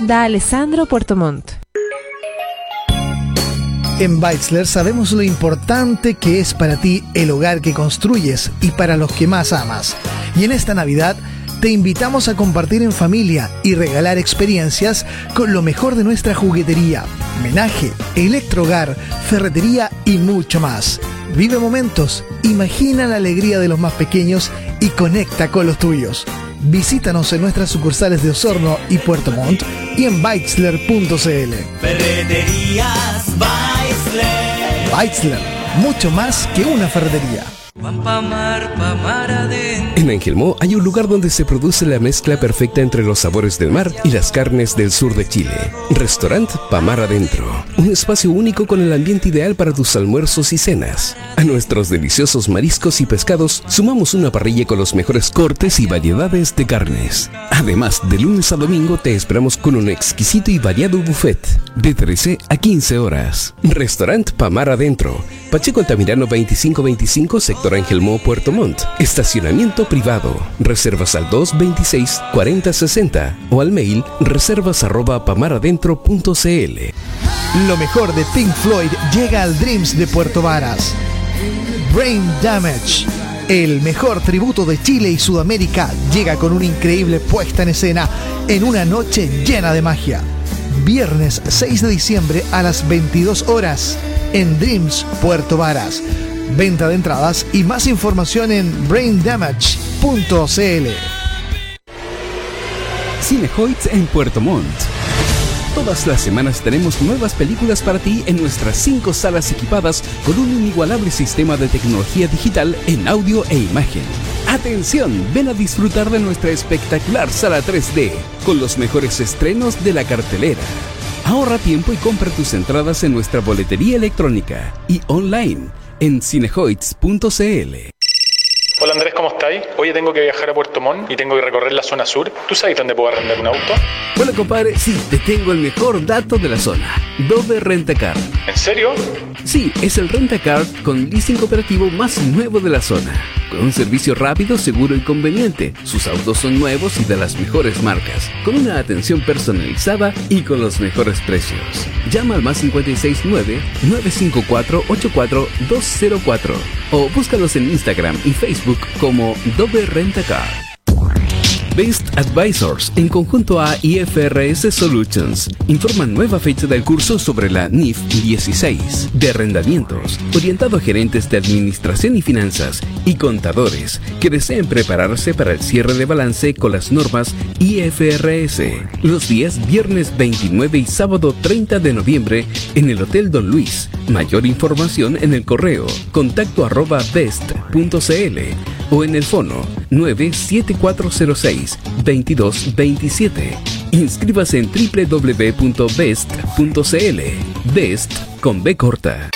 Da Alessandro Puerto Montt. En Beitzler sabemos lo importante que es para ti el hogar que construyes y para los que más amas. Y en esta Navidad te invitamos a compartir en familia y regalar experiencias con lo mejor de nuestra juguetería, menaje, electrohogar, ferretería y mucho más. Vive momentos, imagina la alegría de los más pequeños y conecta con los tuyos. Visítanos en nuestras sucursales de Osorno y Puerto Montt y en Beitzler.cl. Ferreterías Weisler. Beitzler, mucho más que una ferretería. En Angelmó hay un lugar donde se produce la mezcla perfecta entre los sabores del mar y las carnes del sur de Chile. Restaurant Pamar Adentro. Un espacio único con el ambiente ideal para tus almuerzos y cenas. A nuestros deliciosos mariscos y pescados sumamos una parrilla con los mejores cortes y variedades de carnes. Además, de lunes a domingo te esperamos con un exquisito y variado buffet de 13 a 15 horas. Restaurant Pamar Adentro. Pacheco Altamirano 2525, sector Angelmó, Puerto Montt. Estacionamiento privado. Reservas al 226 4060 o al mail reservas arroba pamaradentro.cl. Lo mejor de Pink Floyd llega al Dreams de Puerto Varas. Brain Damage. El mejor tributo de Chile y Sudamérica llega con una increíble puesta en escena en una noche llena de magia. Viernes 6 de diciembre a las 22 horas en Dreams Puerto Varas. Venta de entradas y más información en braindamage.cl. Cinehoids en Puerto Montt. Todas las semanas tenemos nuevas películas para ti en nuestras cinco salas equipadas con un inigualable sistema de tecnología digital en audio e imagen. Atención, ven a disfrutar de nuestra espectacular sala 3D con los mejores estrenos de la cartelera. Ahorra tiempo y compra tus entradas en nuestra boletería electrónica y online en cinehoids.cl. Hola Andrés, ¿cómo estáis? Oye, tengo que viajar a Puerto Montt y tengo que recorrer la zona sur. ¿Tú sabes dónde puedo arrendar un auto? Hola compadre, sí, te tengo el mejor dato de la zona. Dove Rentacar. ¿En serio? Sí, es el Rentacar con leasing cooperativo más nuevo de la zona. Con un servicio rápido, seguro y conveniente. Sus autos son nuevos y de las mejores marcas. Con una atención personalizada y con los mejores precios. Llama al más 569-954-84204 o búscalos en Instagram y Facebook como Dove Rentacar. Best Advisors, en conjunto a IFRS Solutions, informan nueva fecha del curso sobre la NIF 16 de arrendamientos, orientado a gerentes de administración y finanzas y contadores que deseen prepararse para el cierre de balance con las normas IFRS los días viernes 29 y sábado 30 de noviembre en el Hotel Don Luis. Mayor información en el correo contacto arroba best.cl o en el fono 97406 2227. Inscríbase en www.best.cl. Best con B corta.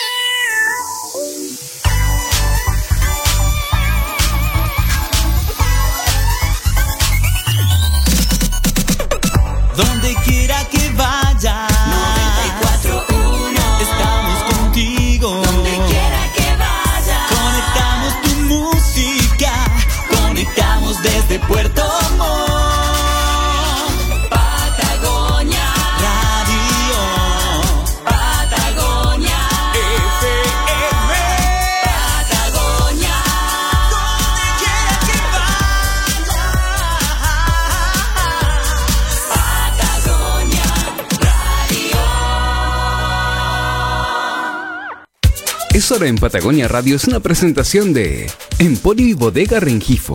En Patagonia Radio es una presentación de Emporio y Bodega Rengifo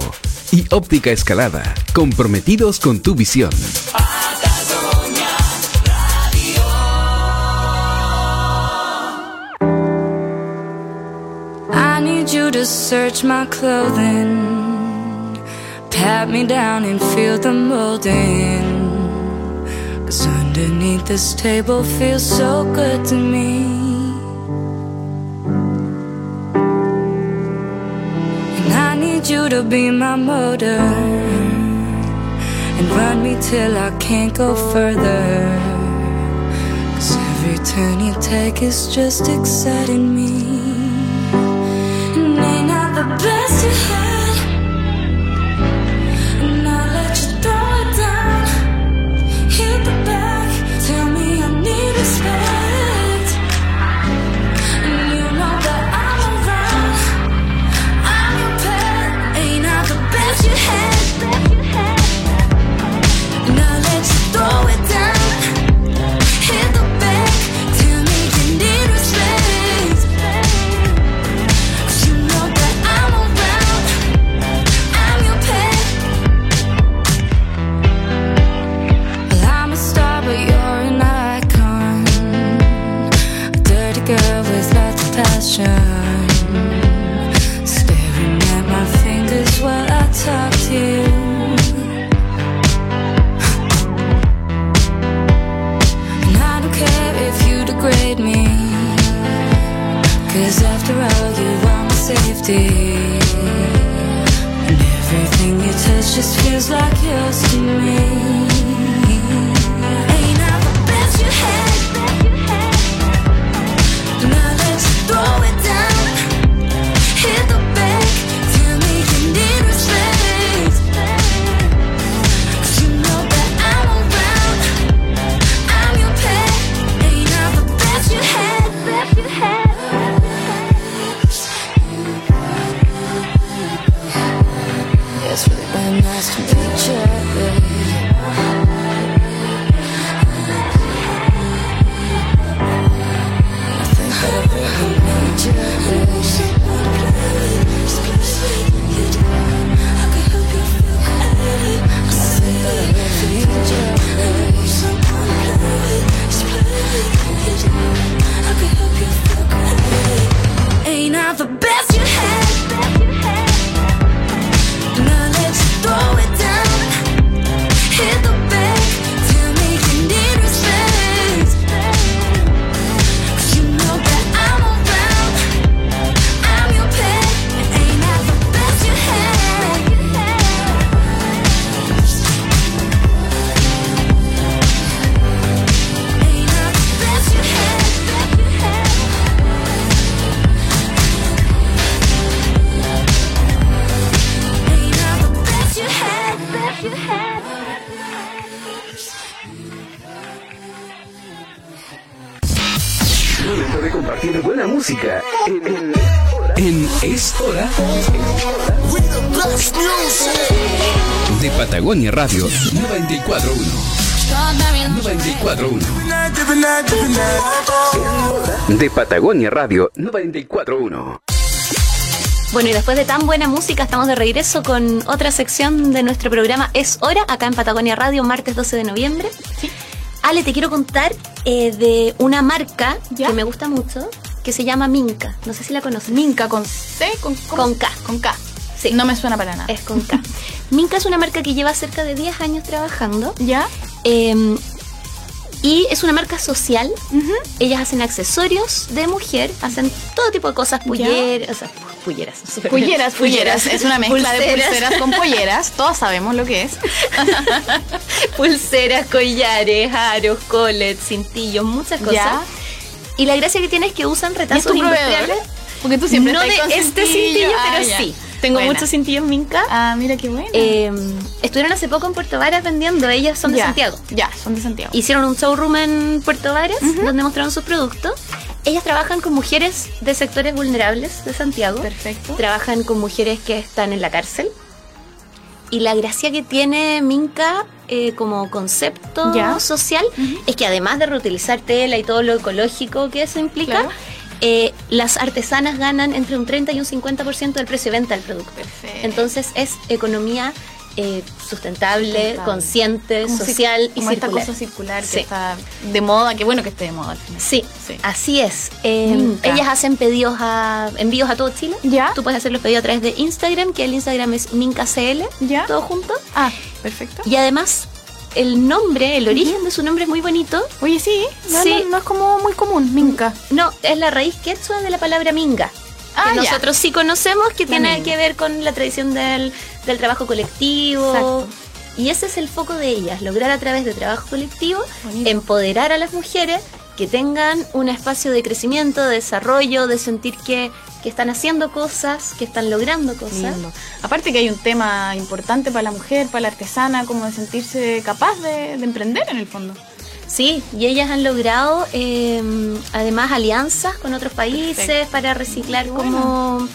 y Óptica Escalada, comprometidos con tu visión. I need you to search my clothing, pat me down and feel the molding. Cause underneath this table feels so good to me. I you to be my motor and run me till I can't go further. Cause every turn you take is just exciting me. And ain't not the best you had. My. And everything you touch just feels like yours to me. Patagonia Radio 941. 941. De Patagonia Radio 941. Bueno, y después de tan buena música, estamos de regreso con otra sección de nuestro programa Es Hora, acá en Patagonia Radio, martes 12 de noviembre. Ale, te quiero contar eh, de una marca que me gusta mucho, que se llama Minca. No sé si la conoces. Minca, ¿con C? ¿Con, con K. Con K. Sí. No me suena para nada. Es con K. Minca es una marca que lleva cerca de 10 años trabajando. ¿Ya? Eh, y es una marca social. Ellas hacen accesorios de mujer, hacen todo tipo de cosas, pulleras, o sea, pulleras. bien. Pulleras, pulleras. Es una mezcla de pulseras con polleras. Todos sabemos lo que es. Pulseras, collares, aros, collets, cintillos, muchas cosas. Ya. Y la gracia que tiene es que usan ¿Y es retazos industriales. Porque tú siempre no de con este cintillo. cintillo, Ah, pero ya. sí. Tengo Buena. muchos cintillos Minca. Ah, mira qué bueno. Eh, estuvieron hace poco en Puerto Varas vendiendo, ellas son de Ya, Santiago. Ya, son de Santiago. Hicieron un showroom en Puerto Varas donde mostraron sus productos. Ellas trabajan con mujeres de sectores vulnerables de Santiago. Perfecto. Trabajan con mujeres que están en la cárcel. Y la gracia que tiene Minca eh, como concepto Ya. social es que además de reutilizar tela y todo lo ecológico que eso implica, Claro. Eh, las artesanas ganan entre un 30 y un 50% del precio de venta del producto. Entonces es economía eh, sustentable, Sustentable. consciente, Como social y como esta circular. cosa circular que Sí. está de moda, qué bueno que esté de moda al final. Sí, así es. Eh, ellas hacen pedidos a envíos a todo Chile. ¿Ya? Tú puedes hacer los pedidos a través de Instagram, que el Instagram es mincacl, ¿Ya? todo junto. Ah, perfecto. Y además, el nombre, el origen de su nombre es muy bonito. Oye, sí, no, Sí. no, no es como muy común, Minca. No, es la raíz quechua de la palabra minga. Ah, que ya. nosotros sí conocemos, que La tiene minga. que ver con la tradición del, del trabajo colectivo. Exacto. Y ese es el foco de ellas, lograr a través de trabajo colectivo empoderar a las mujeres que tengan un espacio de crecimiento, de desarrollo, de sentir que, que están haciendo cosas, que están logrando cosas. Lindo. Aparte que hay un tema importante para la mujer, para la artesana, como de sentirse capaz de, de emprender en el fondo. Sí, y ellas han logrado eh, además alianzas con otros países Perfecto. para reciclar como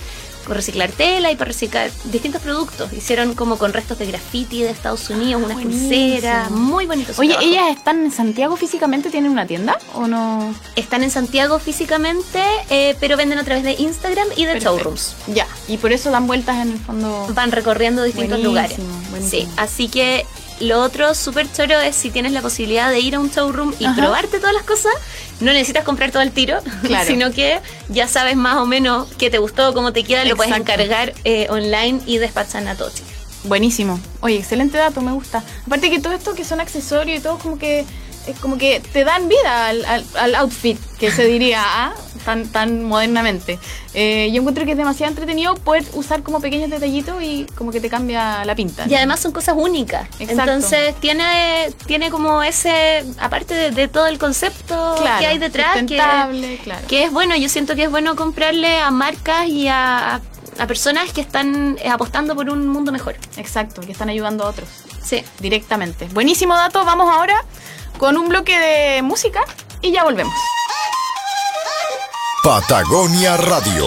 con reciclar tela y para reciclar distintos productos. Hicieron como con restos de graffiti de Estados Unidos, unas Buenísimo. pulseras, muy bonitos. Oye, ¿ellas están en Santiago físicamente? ¿Tienen una tienda o no? están en Santiago físicamente, eh, pero venden a través de Instagram y de Perfecto. showrooms. Ya, y por eso dan vueltas en el fondo. Van recorriendo distintos Buenísimo, lugares. buenísimo. Sí, así que lo otro súper choro es si tienes la posibilidad de ir a un showroom y Ajá. probarte todas las cosas, no necesitas comprar todo el tiro, Claro. sino que ya sabes más o menos qué te gustó, cómo te queda, lo puedes encargar eh, online y despachan a todo Chile. Buenísimo. Oye, excelente dato, me gusta. Aparte que todo esto que son accesorios y todo como que es como que te dan vida al, al- al outfit, que se diría ah, tan, tan modernamente. Eh, yo encuentro que es demasiado entretenido poder usar como pequeños detallitos y como que te cambia la pinta. Y además son cosas únicas. Exacto. Entonces tiene, tiene como ese, aparte de, de todo el concepto Claro, que hay detrás, que, claro. que es bueno, yo siento que es bueno comprarle a marcas y a, a- a personas que están eh, apostando por un mundo mejor. Exacto, que están ayudando a otros. Sí. Directamente. Buenísimo dato. Vamos ahora con un bloque de música y ya volvemos. Patagonia Radio.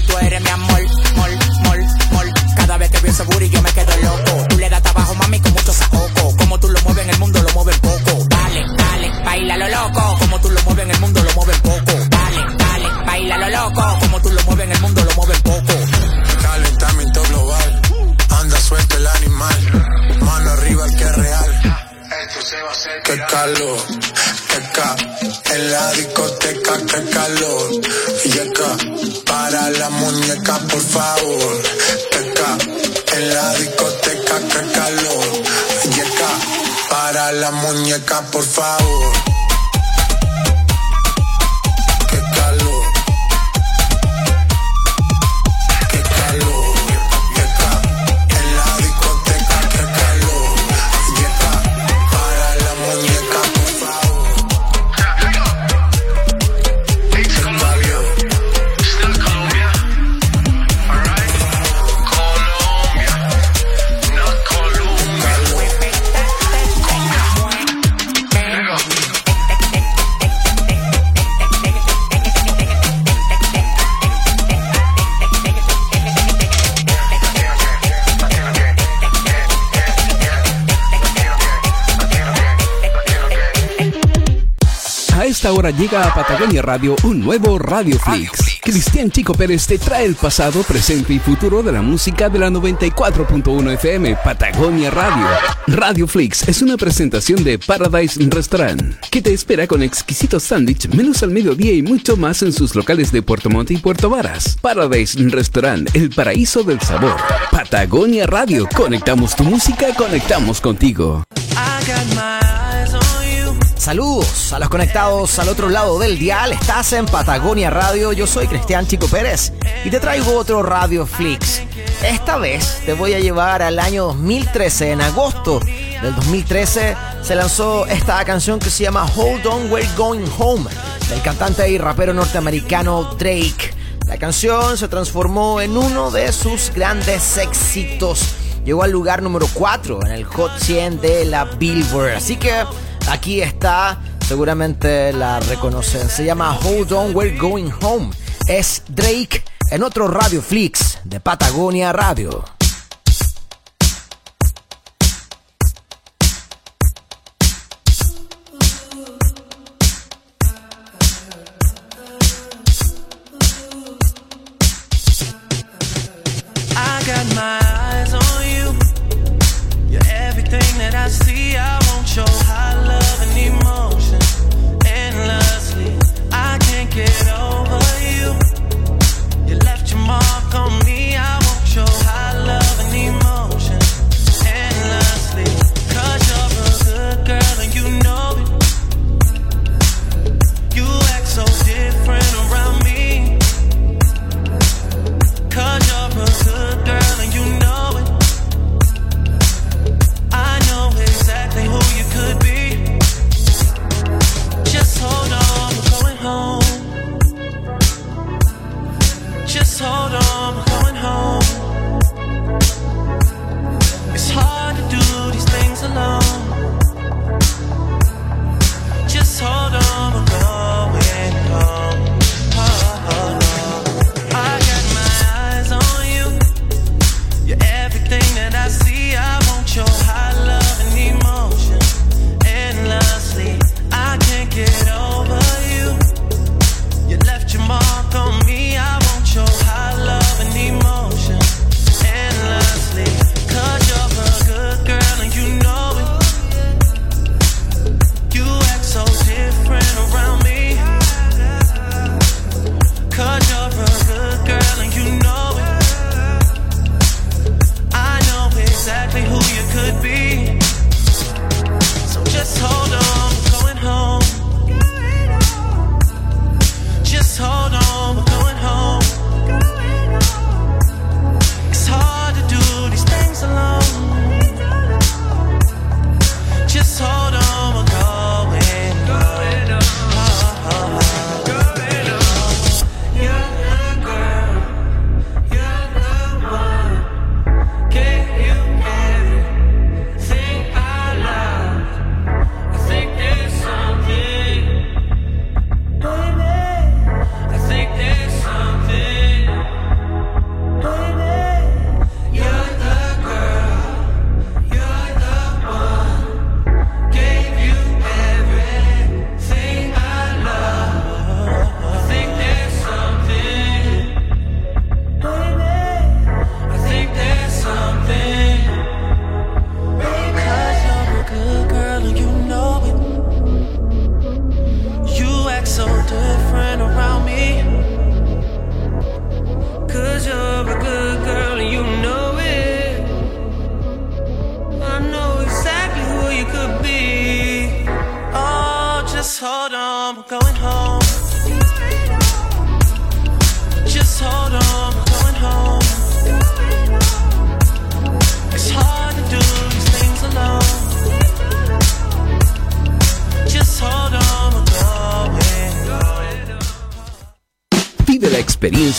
Mejor. Tú eres mi amor, mol, mol, mol. Cada vez que veo ese booty yo me quedo loco. Tú le das trabajo, mami, con mucho saoco. Como tú lo mueves en el mundo, lo mueves poco. Dale, dale, baila lo loco. Como tú lo mueves en el mundo, lo mueves poco. Dale, dale, baila lo loco. Como tú lo mueves en el mundo, lo mueves poco. Calentamiento global, anda suelto el animal, mano arriba el que es real. Qué calor, qué ca, en la discoteca, qué calor. Y acá, para la muñeca, por favor. Qué ca, en la discoteca, qué calor. Y acá, para la muñeca, por favor. Esta hora llega a Patagonia Radio un nuevo Radio Flix. Cristian Chico Pérez te trae el pasado, presente y futuro de la música de la 94.1 FM Patagonia Radio. Radio Flix es una presentación de Paradise Restaurant, que te espera con exquisitos sándwich, menús al mediodía y mucho más en sus locales de Puerto Montt y Puerto Varas. Paradise Restaurant, el paraíso del sabor. Patagonia Radio, conectamos tu música, conectamos contigo. Saludos a los conectados al otro lado del dial. Estás en Patagonia Radio. Yo soy Cristian Chico Pérez y te traigo otro Radio Flix. Esta vez te voy a llevar al año 2013. En agosto del 2013 se lanzó esta canción que se llama Hold On We're Going Home del cantante y rapero norteamericano Drake. La canción se transformó en uno de sus grandes éxitos. Llegó al lugar número 4 en el Hot 100 de la Billboard. Así que aquí está, seguramente la reconocen. Se llama Hold On, We're Going Home. Es Drake en otro Radio Flix de Patagonia Radio.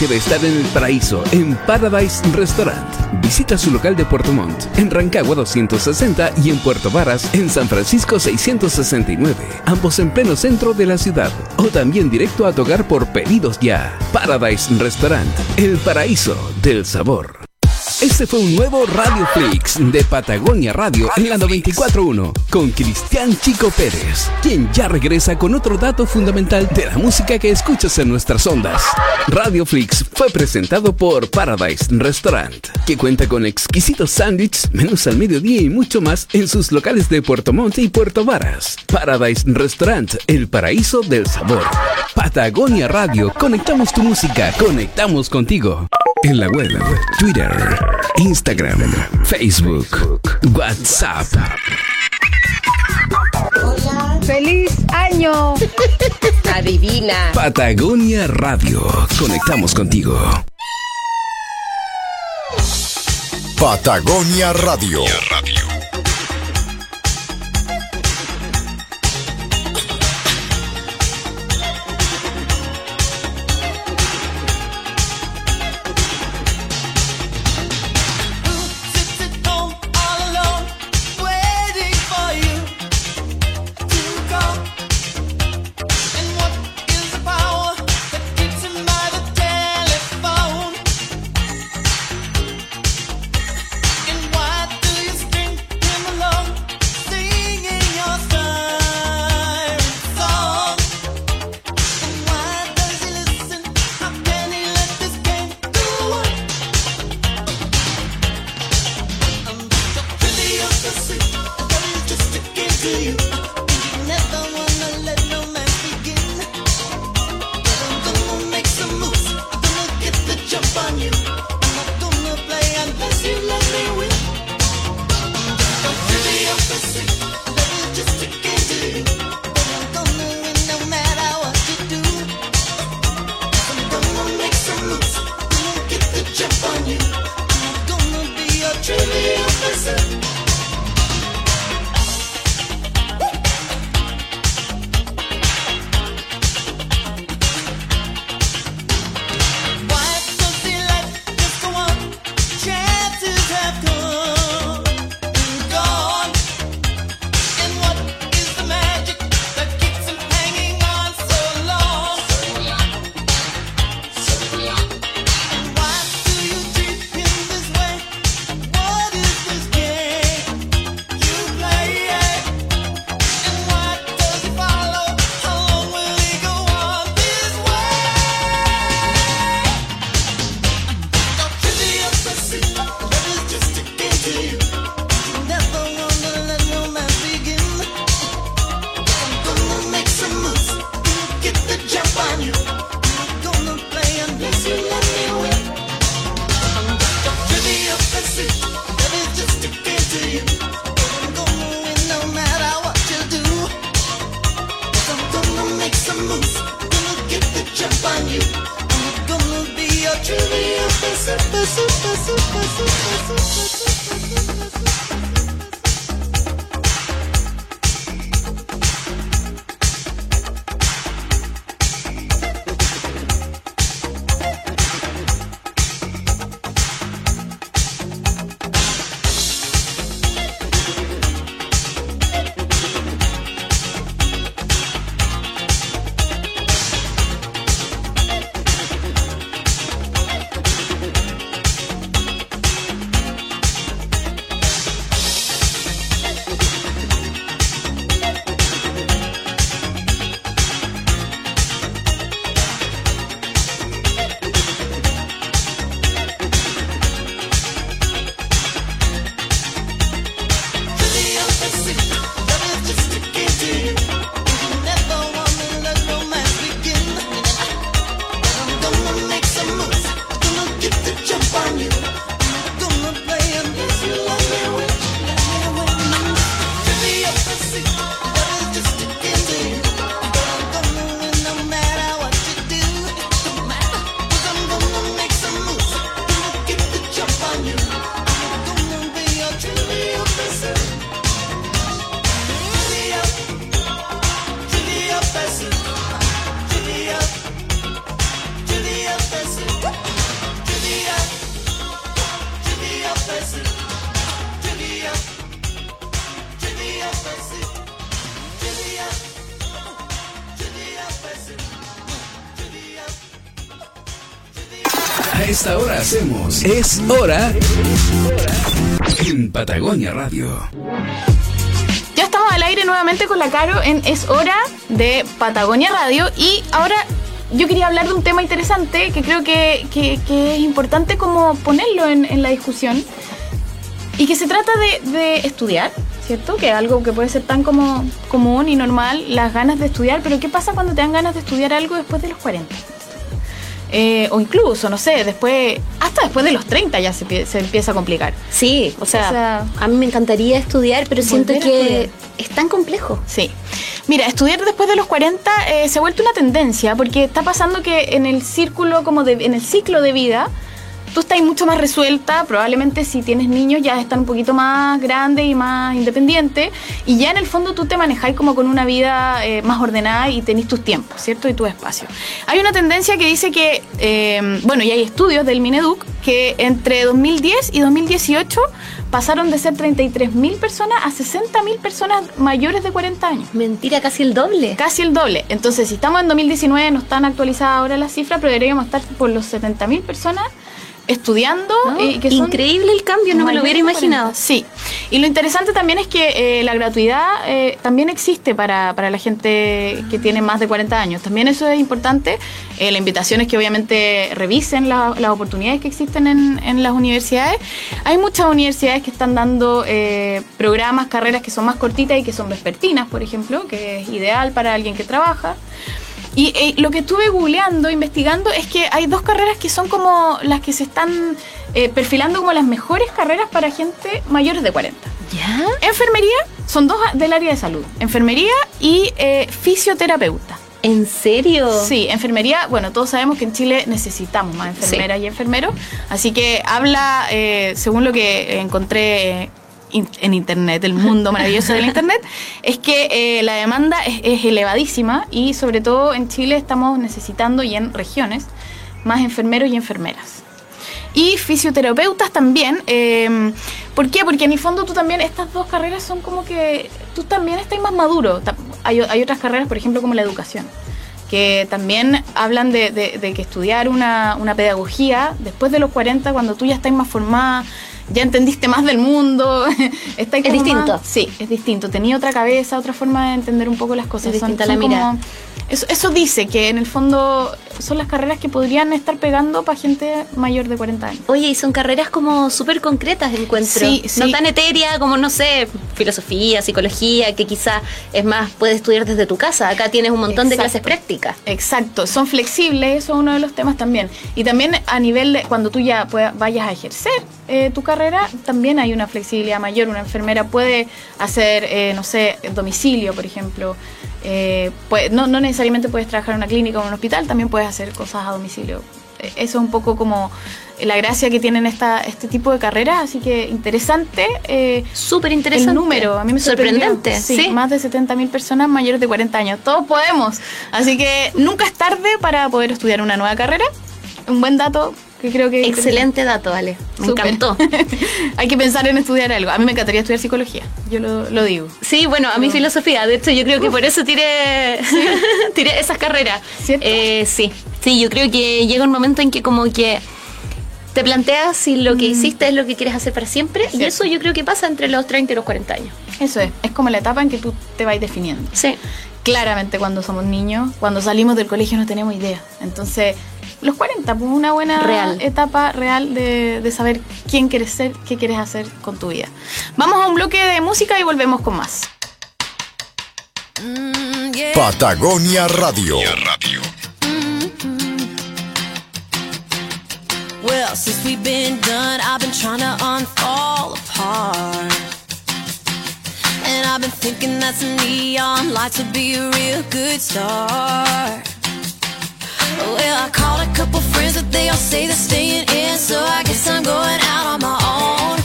De estar en el paraíso en Paradise Restaurant. Visita su local de Puerto Montt en Rancagua 260 y en Puerto Varas en San Francisco 669, ambos en pleno centro de la ciudad. O también directo a tu hogar por pedidos ya. Paradise Restaurant, el paraíso del sabor. Este fue un nuevo Radio Flix de Patagonia Radio en la 941 con Cristian Chico Pérez, quien ya regresa con otro dato fundamental de la música que escuchas en nuestras ondas. Radio Flix fue presentado por Paradise Restaurant, que cuenta con exquisitos sándwiches, menús al mediodía y mucho más en sus locales de Puerto Montt y Puerto Varas. Paradise Restaurant, el paraíso del sabor. Patagonia Radio, conectamos tu música, conectamos contigo. En la web, Twitter, Instagram, Facebook, WhatsApp. ¡Feliz año! Adivina. Patagonia Radio, conectamos contigo. Patagonia Radio. Es Hora en Patagonia Radio. Ya estamos al aire nuevamente con la Caro en Es Hora de Patagonia Radio y ahora yo quería hablar de un tema interesante que creo que, que- es importante como ponerlo en, en la discusión y que se trata de, de estudiar, ¿cierto? Que es algo que puede ser tan como común y normal, las ganas de estudiar, pero ¿qué pasa cuando te dan ganas de estudiar algo después de los 40? Eh, o incluso, no sé, después, después de los 30 ya se, pie- se empieza a complicar. Sí, o sea, O sea, a mí me encantaría estudiar, pero siento que es tan complejo. Sí. Mira, estudiar después de los 40 eh, se ha vuelto una tendencia porque está pasando que en el círculo, como de, en el ciclo de vida, tú estás mucho más resuelta. Probablemente si tienes niños ya están un poquito más grandes y más independientes. Y ya en el fondo tú te manejáis como con una vida eh, más ordenada y tenés tus tiempos, ¿cierto? Y tu espacio. Hay una tendencia que dice que, eh, bueno, y hay estudios del Mineduc que entre 2010 y 2018 pasaron de ser 33.000 personas a 60.000 personas mayores de 40 años. Mentira, casi el doble. Casi el doble. Entonces, si estamos en 2019, no están actualizadas ahora las cifras, pero deberíamos estar por los 70.000 personas estudiando. No, y que son increíble el cambio, no me lo hubiera de 40. imaginado. Sí. Y lo interesante también es que eh, la gratuidad eh, también existe para, para la gente que tiene más de 40 años. También eso es importante. Eh, la invitación es que obviamente revisen la- las oportunidades que existen en, en las universidades. Hay muchas universidades que están dando programas, carreras que son más cortitas y que son vespertinas, por ejemplo, que es ideal para alguien que trabaja. Y lo que estuve googleando, investigando, es que hay dos carreras que son como las que se están eh, perfilando como las mejores carreras para gente mayores de 40. ¿Ya? Enfermería, son dos del área de salud. Enfermería y eh, fisioterapeuta. ¿En serio? Sí, enfermería, bueno, todos sabemos que en Chile necesitamos más enfermeras y enfermeros, así que habla, eh, según lo que encontré in- en internet, el mundo maravilloso del internet, es que eh, la demanda es, es elevadísima y sobre todo en Chile estamos necesitando y en regiones más enfermeros y enfermeras. Y fisioterapeutas también. eh, ¿Por qué? Porque en el fondo tú también, estas dos carreras son como que tú también estás más maduro. Hay, otras carreras, por ejemplo, como la educación, que también hablan de, de- de que estudiar una, una pedagogía después de los 40, cuando tú ya estás más formada, ya entendiste más del mundo. estáis Es distinto. más- sí, es distinto. Tenía otra cabeza, otra forma de entender un poco las cosas. Es distinta la mirada. Eso, eso dice que en el fondo son las carreras que podrían estar pegando para gente mayor de 40 años. Oye, y son carreras como súper concretas, encuentro. Sí, sí. No tan etérea como, no sé, filosofía, psicología, que quizá es más, puedes estudiar desde tu casa. Acá tienes un montón de clases prácticas. Exacto, son flexibles, eso es uno de los temas también. Y también a nivel de cuando tú ya pueda- vayas a ejercer eh, tu carrera, también hay una flexibilidad mayor. Una enfermera puede hacer, eh, no sé, domicilio, por ejemplo. Eh, puede- no, no necesariamente puedes trabajar en una clínica o en un hospital, también puedes hacer cosas a domicilio. Eh, Eso es un poco como la gracia que tienen esta, este tipo de carreras, así que interesante. eh, Súper interesante. El número, a mí me sorprendió. Sorprendente, Sí, sí. más de 70.000 personas mayores de 40 años. Todos podemos. Así que nunca es tarde para poder estudiar una nueva carrera. Un buen dato que creo que... es Excelente dato, Ale. Me encantó. Hay que pensar en estudiar algo. A mí me encantaría estudiar psicología. Yo lo, lo digo. Sí, bueno, a mi filosofía. De hecho, yo creo que por eso tiré, tiré esas carreras. Eh, sí, sí, yo creo que llega un momento en que como que te planteas si lo que hiciste es lo que quieres hacer para siempre. Y eso yo creo que pasa entre los 30 y los 40 años. Eso es. Es como la etapa en que tú te vas definiendo. Sí. Claramente cuando somos niños, cuando salimos del colegio no tenemos idea. Entonces, los 40, pues una buena Real. etapa real de, de saber quién quieres ser, qué quieres hacer con tu vida. Vamos a un bloque de música y volvemos con más. Patagonia Radio. Well, since we've been done, I've been trying to unfall apart. And I've been thinking that some neon lights would be a real good start. Well, I called a couple friends, but they all say they're staying in, so I guess I'm going out on my own.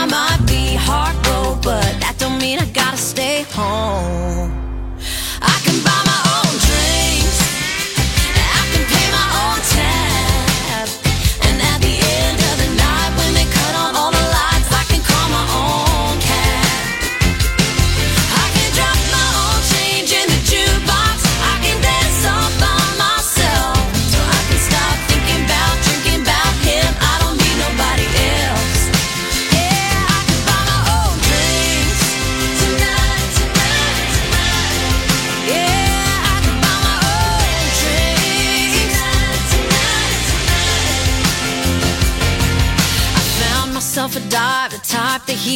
I might be heartbroken, but that don't mean I gotta stay home. I can buy my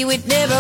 would never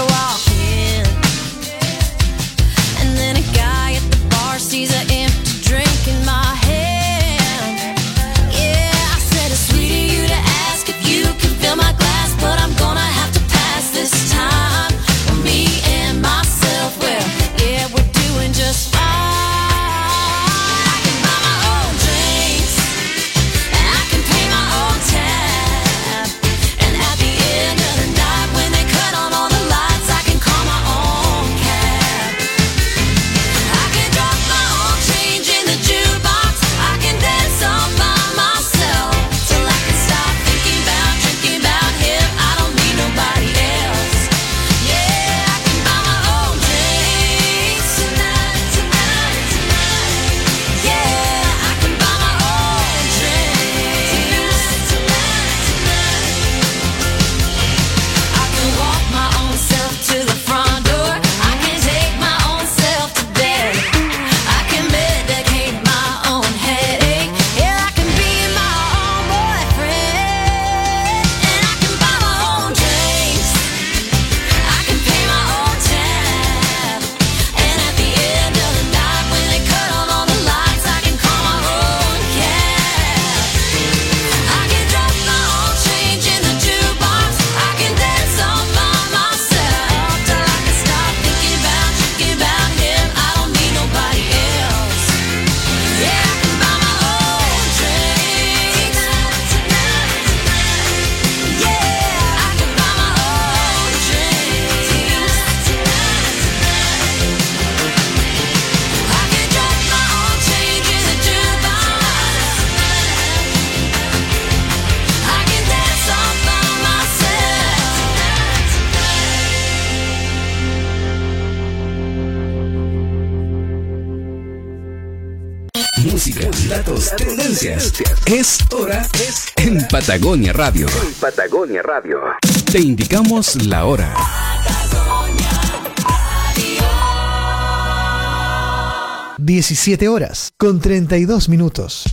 Patagonia Radio. Patagonia Radio. Te indicamos la hora. Patagonia. 17 horas con 32 minutos.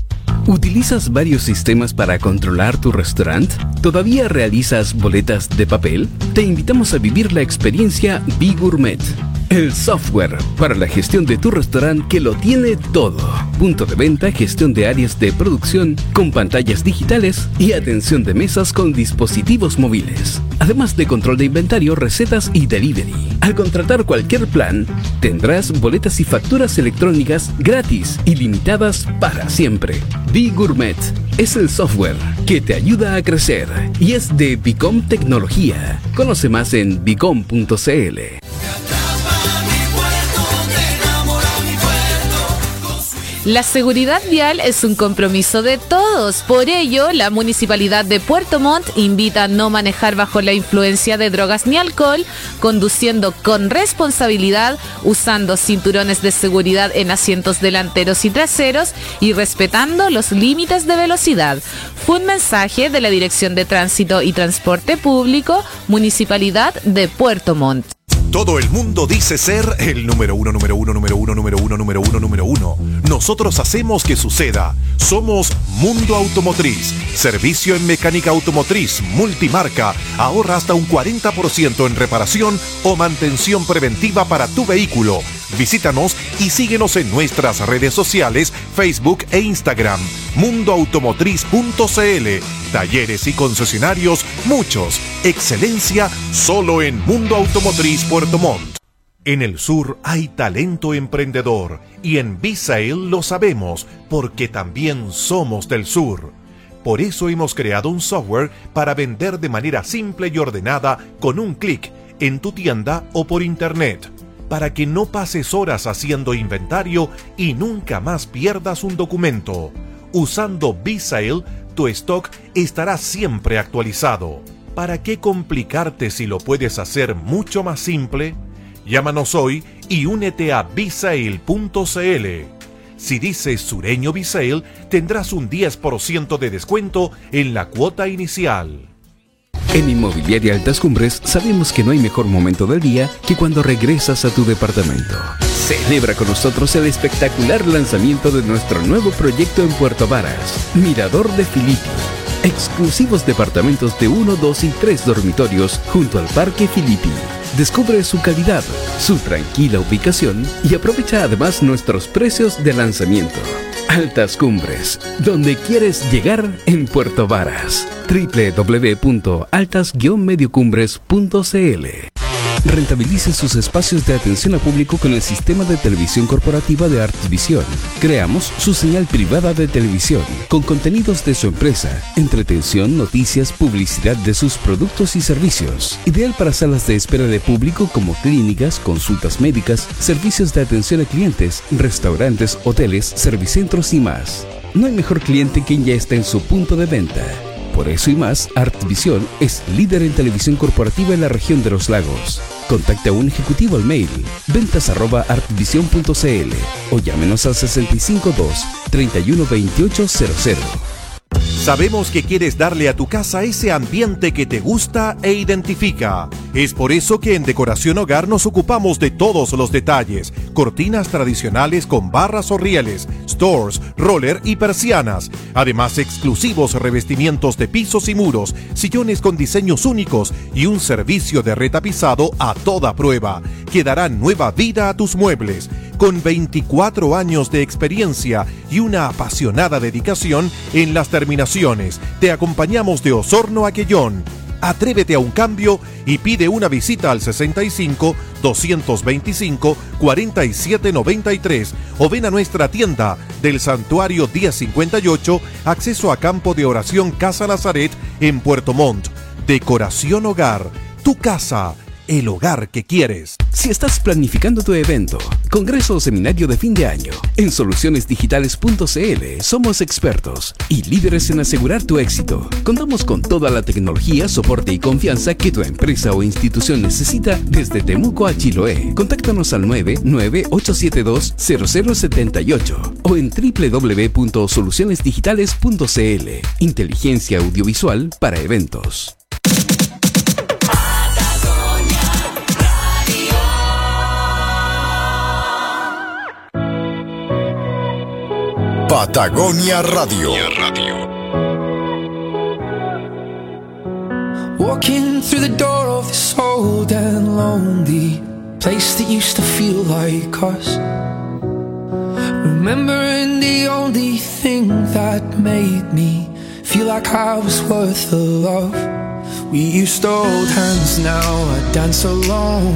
¿Utilizas varios sistemas para controlar tu restaurante? ¿Todavía realizas boletas de papel? Te invitamos a vivir la experiencia B-Gourmet. El software para la gestión de tu restaurante que lo tiene todo. Punto de venta, gestión de áreas de producción con pantallas digitales y atención de mesas con dispositivos móviles. Además de control de inventario, recetas y delivery. Al contratar cualquier plan, tendrás boletas y facturas electrónicas gratis y limitadas para siempre. B-Gourmet es el software que te ayuda a crecer y es de Bicom Tecnología. Conoce más en bicom.cl. La seguridad vial es un compromiso de todos. Por ello, la Municipalidad de Puerto Montt invita a no manejar bajo la influencia de drogas ni alcohol, conduciendo con responsabilidad, usando cinturones de seguridad en asientos delanteros y traseros y respetando los límites de velocidad. Fue un mensaje de la Dirección de Tránsito y Transporte Público, Municipalidad de Puerto Montt. Todo el mundo dice ser el número uno, número uno, número uno, número uno, número uno, número uno. Nosotros hacemos que suceda. Somos Mundo Automotriz. Servicio en mecánica automotriz multimarca. Ahorra hasta un 40% en reparación o mantención preventiva para tu vehículo. Visítanos y síguenos en nuestras redes sociales, Facebook e Instagram. Mundoautomotriz.cl. Talleres y concesionarios, muchos. Excelencia solo en Mundo Automotriz Puerto Montt. En el sur hay talento emprendedor y en Bisail lo sabemos porque también somos del sur. Por eso hemos creado un software para vender de manera simple y ordenada con un clic en tu tienda o por internet, para que no pases horas haciendo inventario y nunca más pierdas un documento. Usando Bisail, tu stock estará siempre actualizado. ¿Para qué complicarte si lo puedes hacer mucho más simple? Llámanos hoy y únete a bisail.cl. Si dices sureño Bisail, tendrás un 10% de descuento en la cuota inicial. En Inmobiliaria Altas Cumbres sabemos que no hay mejor momento del día que cuando regresas a tu departamento. Celebra con nosotros el espectacular lanzamiento de nuestro nuevo proyecto en Puerto Varas, Mirador de Filipe. Exclusivos departamentos de 1, 2 y 3 dormitorios junto al Parque Filippi. Descubre su calidad, su tranquila ubicación y aprovecha además nuestros precios de lanzamiento. Altas Cumbres, donde quieres llegar en Puerto Varas. www.altas-mediocumbres.cl Rentabilice sus espacios de atención a público con el sistema de televisión corporativa de Artvisión. Creamos su señal privada de televisión con contenidos de su empresa, entretención, noticias, publicidad de sus productos y servicios. Ideal para salas de espera de público como clínicas, consultas médicas, servicios de atención a clientes, restaurantes, hoteles, servicentros y más. No hay mejor cliente quien ya está en su punto de venta. Por eso y más, Artvisión es líder en televisión corporativa en la región de los lagos. Contacte a un ejecutivo al mail ventas arroba artvision.cl o llámenos al 652 312800. Sabemos que quieres darle a tu casa ese ambiente que te gusta e identifica. Es por eso que en Decoración Hogar nos ocupamos de todos los detalles. Cortinas tradicionales con barras o rieles, stores, roller y persianas. Además, exclusivos revestimientos de pisos y muros, sillones con diseños únicos y un servicio de retapizado a toda prueba, que dará nueva vida a tus muebles. Con 24 años de experiencia y una apasionada dedicación en las terminaciones, te acompañamos de Osorno a Quellón. Atrévete a un cambio y pide una visita al 65 225 4793 o ven a nuestra tienda del Santuario Día 58, acceso a campo de oración Casa Nazaret en Puerto Montt. Decoración Hogar, tu casa, el hogar que quieres. Si estás planificando tu evento, congreso o seminario de fin de año, en solucionesdigitales.cl somos expertos y líderes en asegurar tu éxito. Contamos con toda la tecnología, soporte y confianza que tu empresa o institución necesita desde Temuco a Chiloé. Contáctanos al 998720078 o en www.solucionesdigitales.cl. Inteligencia audiovisual para eventos. Patagonia Radio. Walking through the door of this old and lonely place that used to feel like us. Remembering the only thing that made me feel like I was worth the love. We used to hold hands, now I dance alone.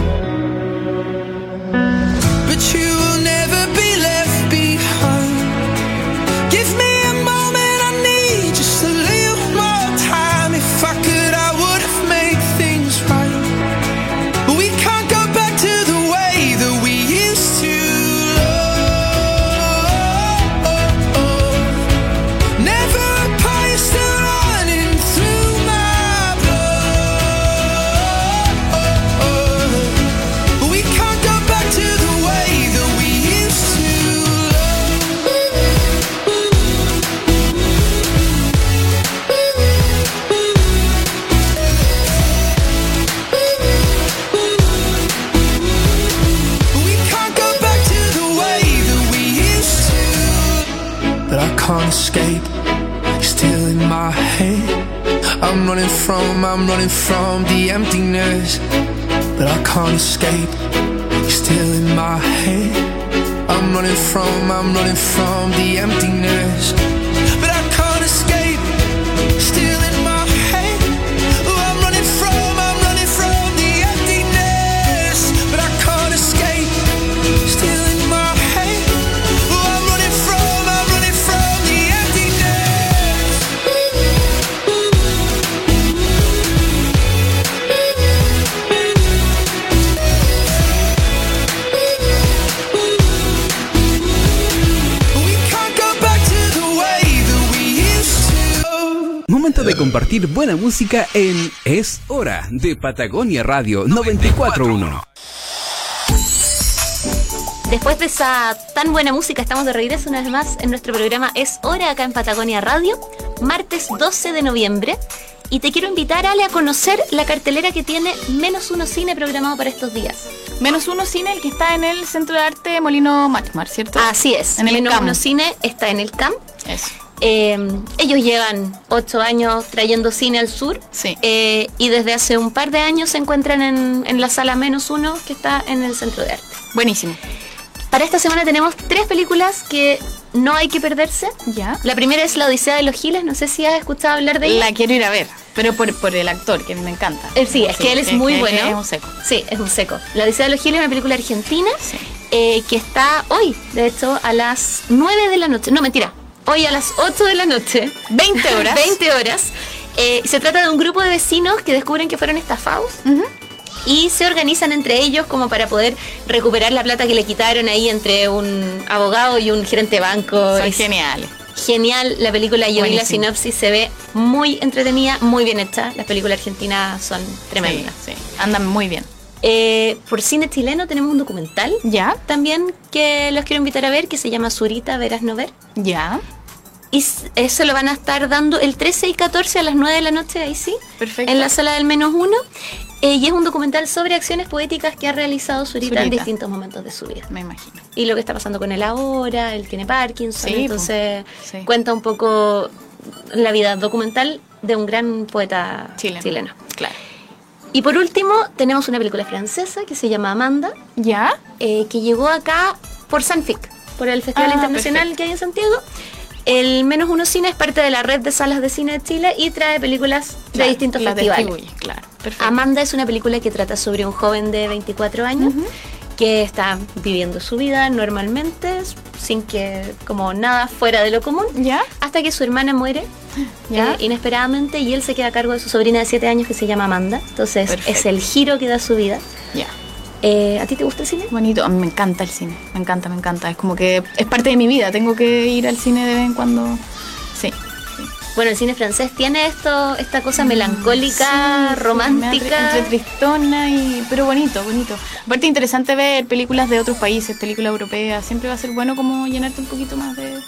Running from, I'm running from the emptiness, but I can't escape. You're still in my head. I'm running from, I'm running from the emptiness, compartir buena música en Es Hora de Patagonia Radio 941. Después de esa tan buena música, estamos de regreso una vez más en nuestro programa Es Hora acá en Patagonia Radio, martes 12 de noviembre. Y te quiero invitar, Ale, a conocer la cartelera que tiene Menos Uno Cine programado para estos días. Menos Uno Cine, el que está en el Centro de Arte Molino Machmar, ¿cierto? Así es. En el Menos. Uno Cine está en el CAM. Eso. Eh, ellos llevan ocho años trayendo cine al sur Sí. eh, y desde hace un par de años se encuentran en, en la sala menos uno que está en el centro de arte. Buenísimo. Para esta semana tenemos tres películas que no hay que perderse. Ya. La primera es La Odisea de los Giles, no sé si has escuchado hablar de ella. La quiero ir a ver, pero por, por el actor, que me encanta. Eh, sí, es que él es muy bueno. Es un seco. Sí, es un seco. La Odisea de los Giles es una película argentina eh, que está hoy, de hecho, a las 9 de la noche. No, mentira. Hoy a las 8 de la noche. 20 horas. 20 horas. Eh, se trata de un grupo de vecinos que descubren que fueron estafados. Y se organizan entre ellos como para poder recuperar la plata que le quitaron ahí entre un abogado y un gerente de banco. Son Es geniales. Genial la película, vi la sinopsis, se ve muy entretenida, muy bien hecha. Las películas argentinas son tremendas. Sí, sí. Andan muy bien. Eh, por cine chileno tenemos un documental Ya. también que los quiero invitar a ver que se llama Zurita Verás No Ver. Ya. Y eso lo van a estar dando el 13 y 14 a las 9 de la noche, ahí sí, Perfecto. en la sala del menos uno. Eh, y es un documental sobre acciones poéticas que ha realizado Zurita, en Zurita. distintos momentos de su vida. Me imagino. Y lo que está pasando con él ahora, él tiene Parkinson, Sí, entonces Sí. cuenta un poco la vida documental de un gran poeta Chileno. chileno. Claro. Y por último, tenemos una película francesa que se llama Amanda, ¿Ya? eh, que llegó acá por Sanfic, por el Festival Ah, Internacional perfecto. que hay en Santiago. El Menos Uno Cine es parte de la red de salas de cine de Chile y trae películas de distintos la festivales. claro. Perfecto. Amanda es una película que trata sobre un joven de 24 años que está viviendo su vida normalmente, sin que como nada fuera de lo común, ¿Ya? hasta que su hermana muere ¿Ya? eh, inesperadamente y él se queda a cargo de su sobrina de 7 años que se llama Amanda. Entonces Perfecto. es el giro que da su vida. Ya. Eh, ¿A ti te gusta el cine? Bonito. A mí me encanta el cine. Me encanta, me encanta. Es como que es parte de mi vida. Tengo que ir al cine de vez en cuando. Sí. Bueno, el cine francés tiene esto, esta cosa melancólica, Sí, sí, romántica. Entre tristona y. Pero bonito, bonito. Aparte, interesante ver películas de otros países, películas europeas. Siempre va a ser bueno como llenarte un poquito más de.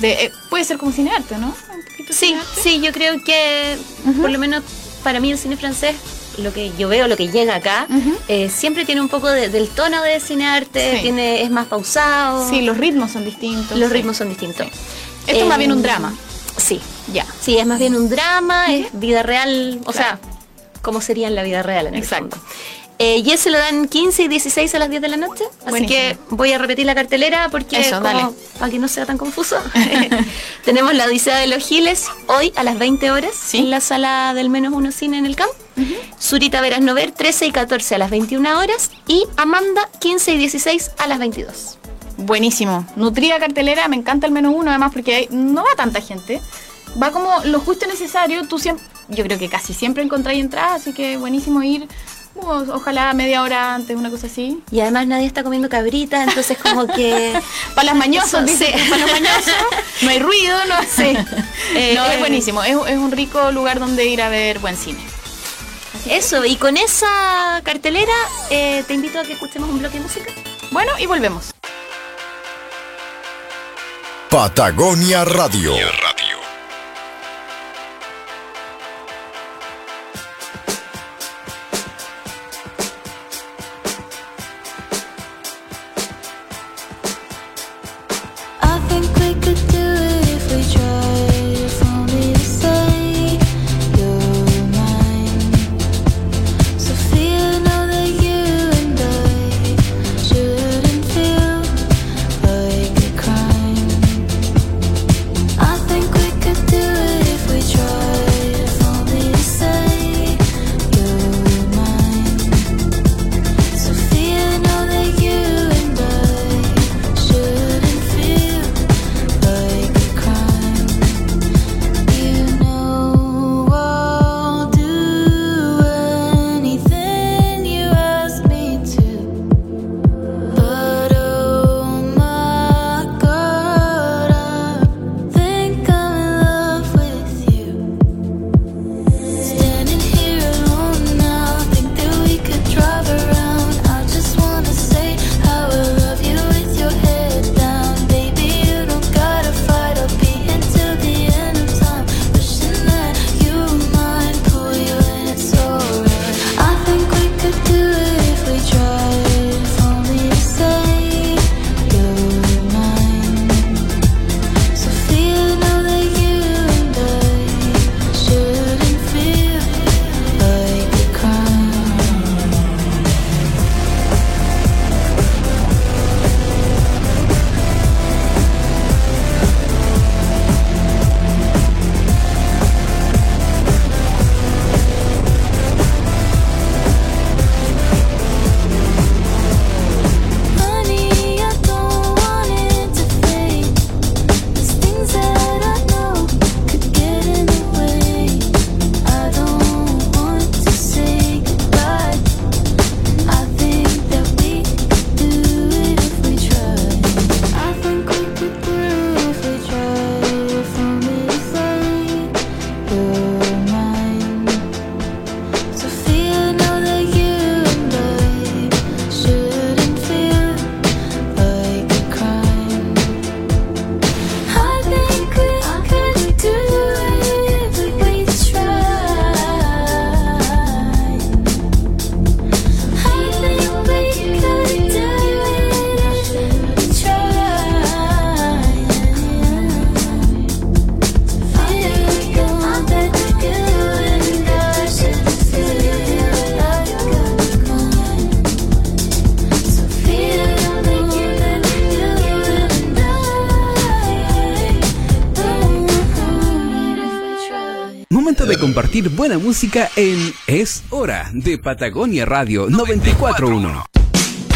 de eh, puede ser como cinearte, ¿no? Un poquito Sí, cinearte. sí, yo creo que por lo menos para mí el cine francés, lo que yo veo, lo que llega acá, eh, siempre tiene un poco de- del tono de cinearte, Sí. tiene, es más pausado. Sí, los ritmos son distintos. Los sí. ritmos son distintos. Esto es más bien un Eh, drama. Sí, Ya. sí, es más bien un drama, es vida real, o sea, ¿cómo sería en la vida real en el Exacto. fondo. Eh, y se lo dan 15 y 16 a las 10 de la noche. Así Buenísimo. que voy a repetir la cartelera porque Eso, como- para que no sea tan confuso. Tenemos la Odisea de los Giles hoy a las 20 horas Sí. en la sala del menos uno cine en el camp. Zurita Verás Nover 13 y 14 a las 21 horas. Y Amanda 15 y 16 a las 22. Buenísimo. Nutrida cartelera, me encanta el menos uno además porque hay- no va tanta gente. Va como lo justo y necesario. Tú siempre, yo creo que casi siempre encontráis entradas, así que buenísimo ir. uh, ojalá media hora antes, una cosa así. Y además nadie está comiendo cabrita, entonces como que... Para las mañosas, dice, sí. para los mañosos. No hay ruido, no sé. Eh, no, eh, es buenísimo. Es, es un rico lugar donde ir a ver buen cine. Eso, y con esa cartelera eh, te invito a que escuchemos un bloque de música. Bueno, y volvemos. Patagonia Radio. compartir buena música en Es Hora de Patagonia Radio 941.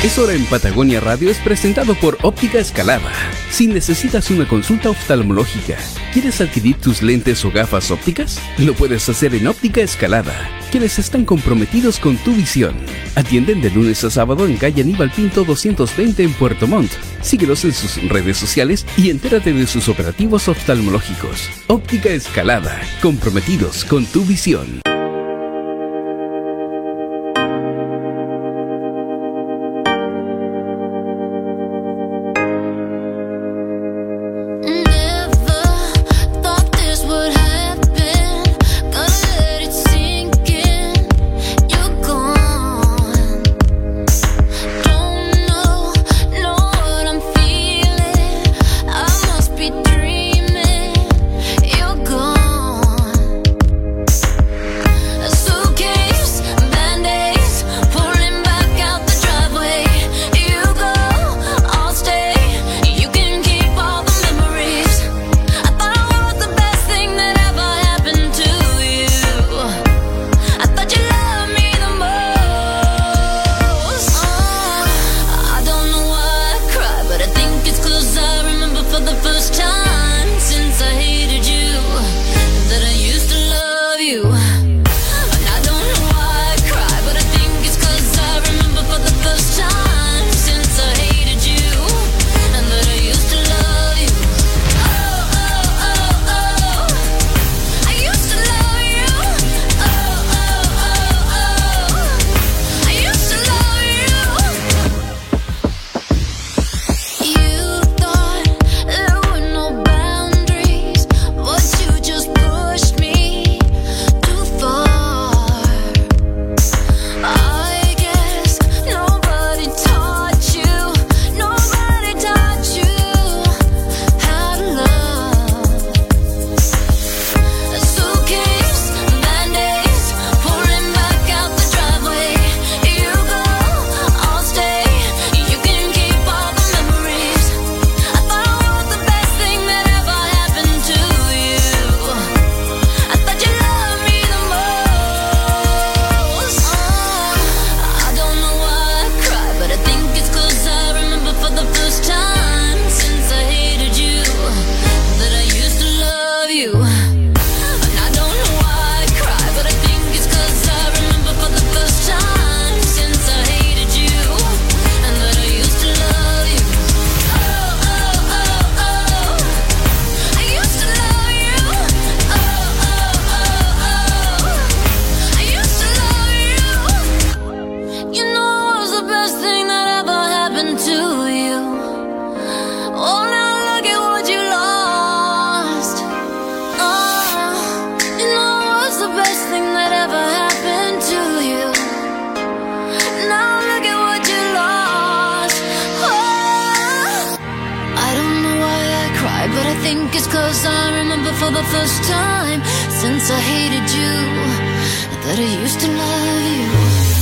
Es hora en Patagonia Radio es presentado por Óptica Escalada. Si necesitas una consulta oftalmológica, ¿quieres adquirir tus lentes o gafas ópticas? Lo puedes hacer en Óptica Escalada, quienes están comprometidos con tu visión. Atienden de lunes a sábado en calle Aníbal Pinto 220 en Puerto Montt. Síguelos en sus redes sociales y entérate de sus operativos oftalmológicos. Óptica Escalada, comprometidos con tu visión. think it's cause I remember for the first time since I hated you that I used to love you.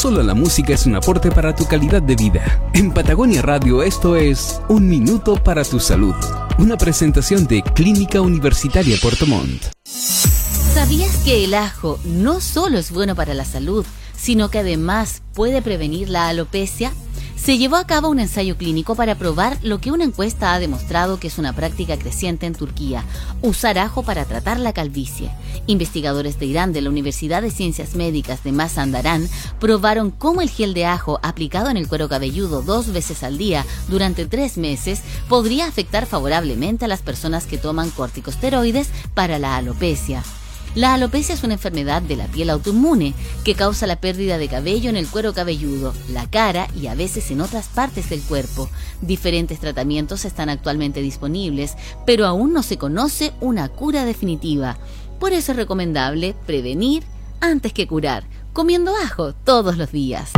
solo la música es un aporte para tu calidad de vida. En Patagonia Radio esto es Un Minuto para tu Salud, una presentación de Clínica Universitaria Puerto Montt. ¿Sabías que el ajo no solo es bueno para la salud, sino que además puede prevenir la alopecia? se llevó a cabo un ensayo clínico para probar lo que una encuesta ha demostrado que es una práctica creciente en Turquía, usar ajo para tratar la calvicie. Investigadores de Irán de la Universidad de Ciencias Médicas de Mazandarán probaron cómo el gel de ajo aplicado en el cuero cabelludo dos veces al día durante tres meses podría afectar favorablemente a las personas que toman corticosteroides para la alopecia. La alopecia es una enfermedad de la piel autoinmune que causa la pérdida de cabello en el cuero cabelludo, la cara y a veces en otras partes del cuerpo. Diferentes tratamientos están actualmente disponibles, pero aún no se conoce una cura definitiva. Por eso es recomendable prevenir antes que curar, comiendo ajo todos los días.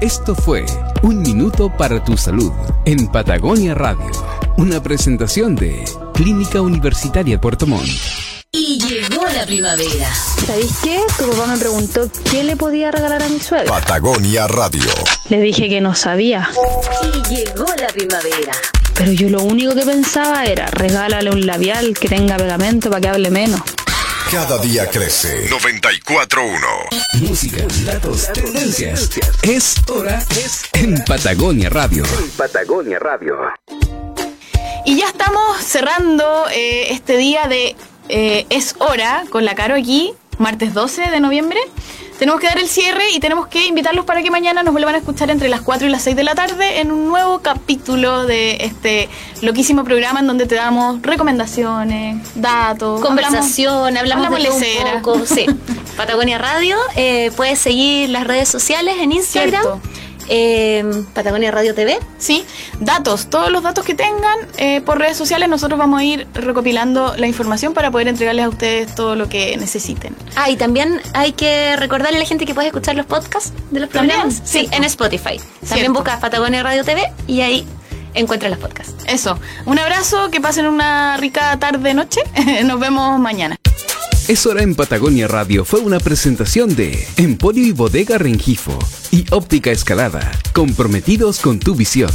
Esto fue Un Minuto para tu Salud en Patagonia Radio. Una presentación de Clínica Universitaria Puerto Montt. Y llegó la primavera. ¿Sabéis qué? Tu papá me preguntó qué le podía regalar a mi suegra. Patagonia Radio. Le dije que no sabía. Y llegó la primavera. Pero yo lo único que pensaba era regálale un labial que tenga pegamento para que hable menos. Cada día crece. 94.1. Música, datos, tendencias. Es hora es en Patagonia Radio. Patagonia Radio. Y ya estamos cerrando eh, este día de eh, Es Hora con la Caro aquí, martes 12 de noviembre. Tenemos que dar el cierre y tenemos que invitarlos para que mañana nos vuelvan a escuchar entre las 4 y las 6 de la tarde en un nuevo capítulo de este loquísimo programa en donde te damos recomendaciones, datos, Conversación, hablamos, de un poco. Sí. Patagonia Radio. eh, puedes seguir las redes sociales en Instagram. Cierto. Eh, Patagonia Radio TV. Sí, datos, todos los datos que tengan eh, por redes sociales, nosotros vamos a ir recopilando la información para poder entregarles a ustedes todo lo que necesiten. Ah, y también hay que recordarle a la gente que puede escuchar los podcasts de los programas. Sí, Cierto. en Spotify. También buscas Patagonia Radio TV y ahí encuentras los podcasts. Eso, un abrazo, que pasen una rica tarde, noche. Nos vemos mañana. Es hora en Patagonia Radio fue una presentación de Emporio y Bodega Rengifo y Óptica Escalada, comprometidos con tu visión.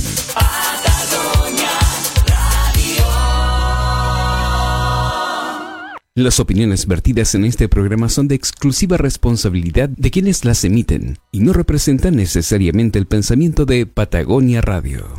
Las opiniones vertidas en este programa son de exclusiva responsabilidad de quienes las emiten y no representan necesariamente el pensamiento de Patagonia Radio.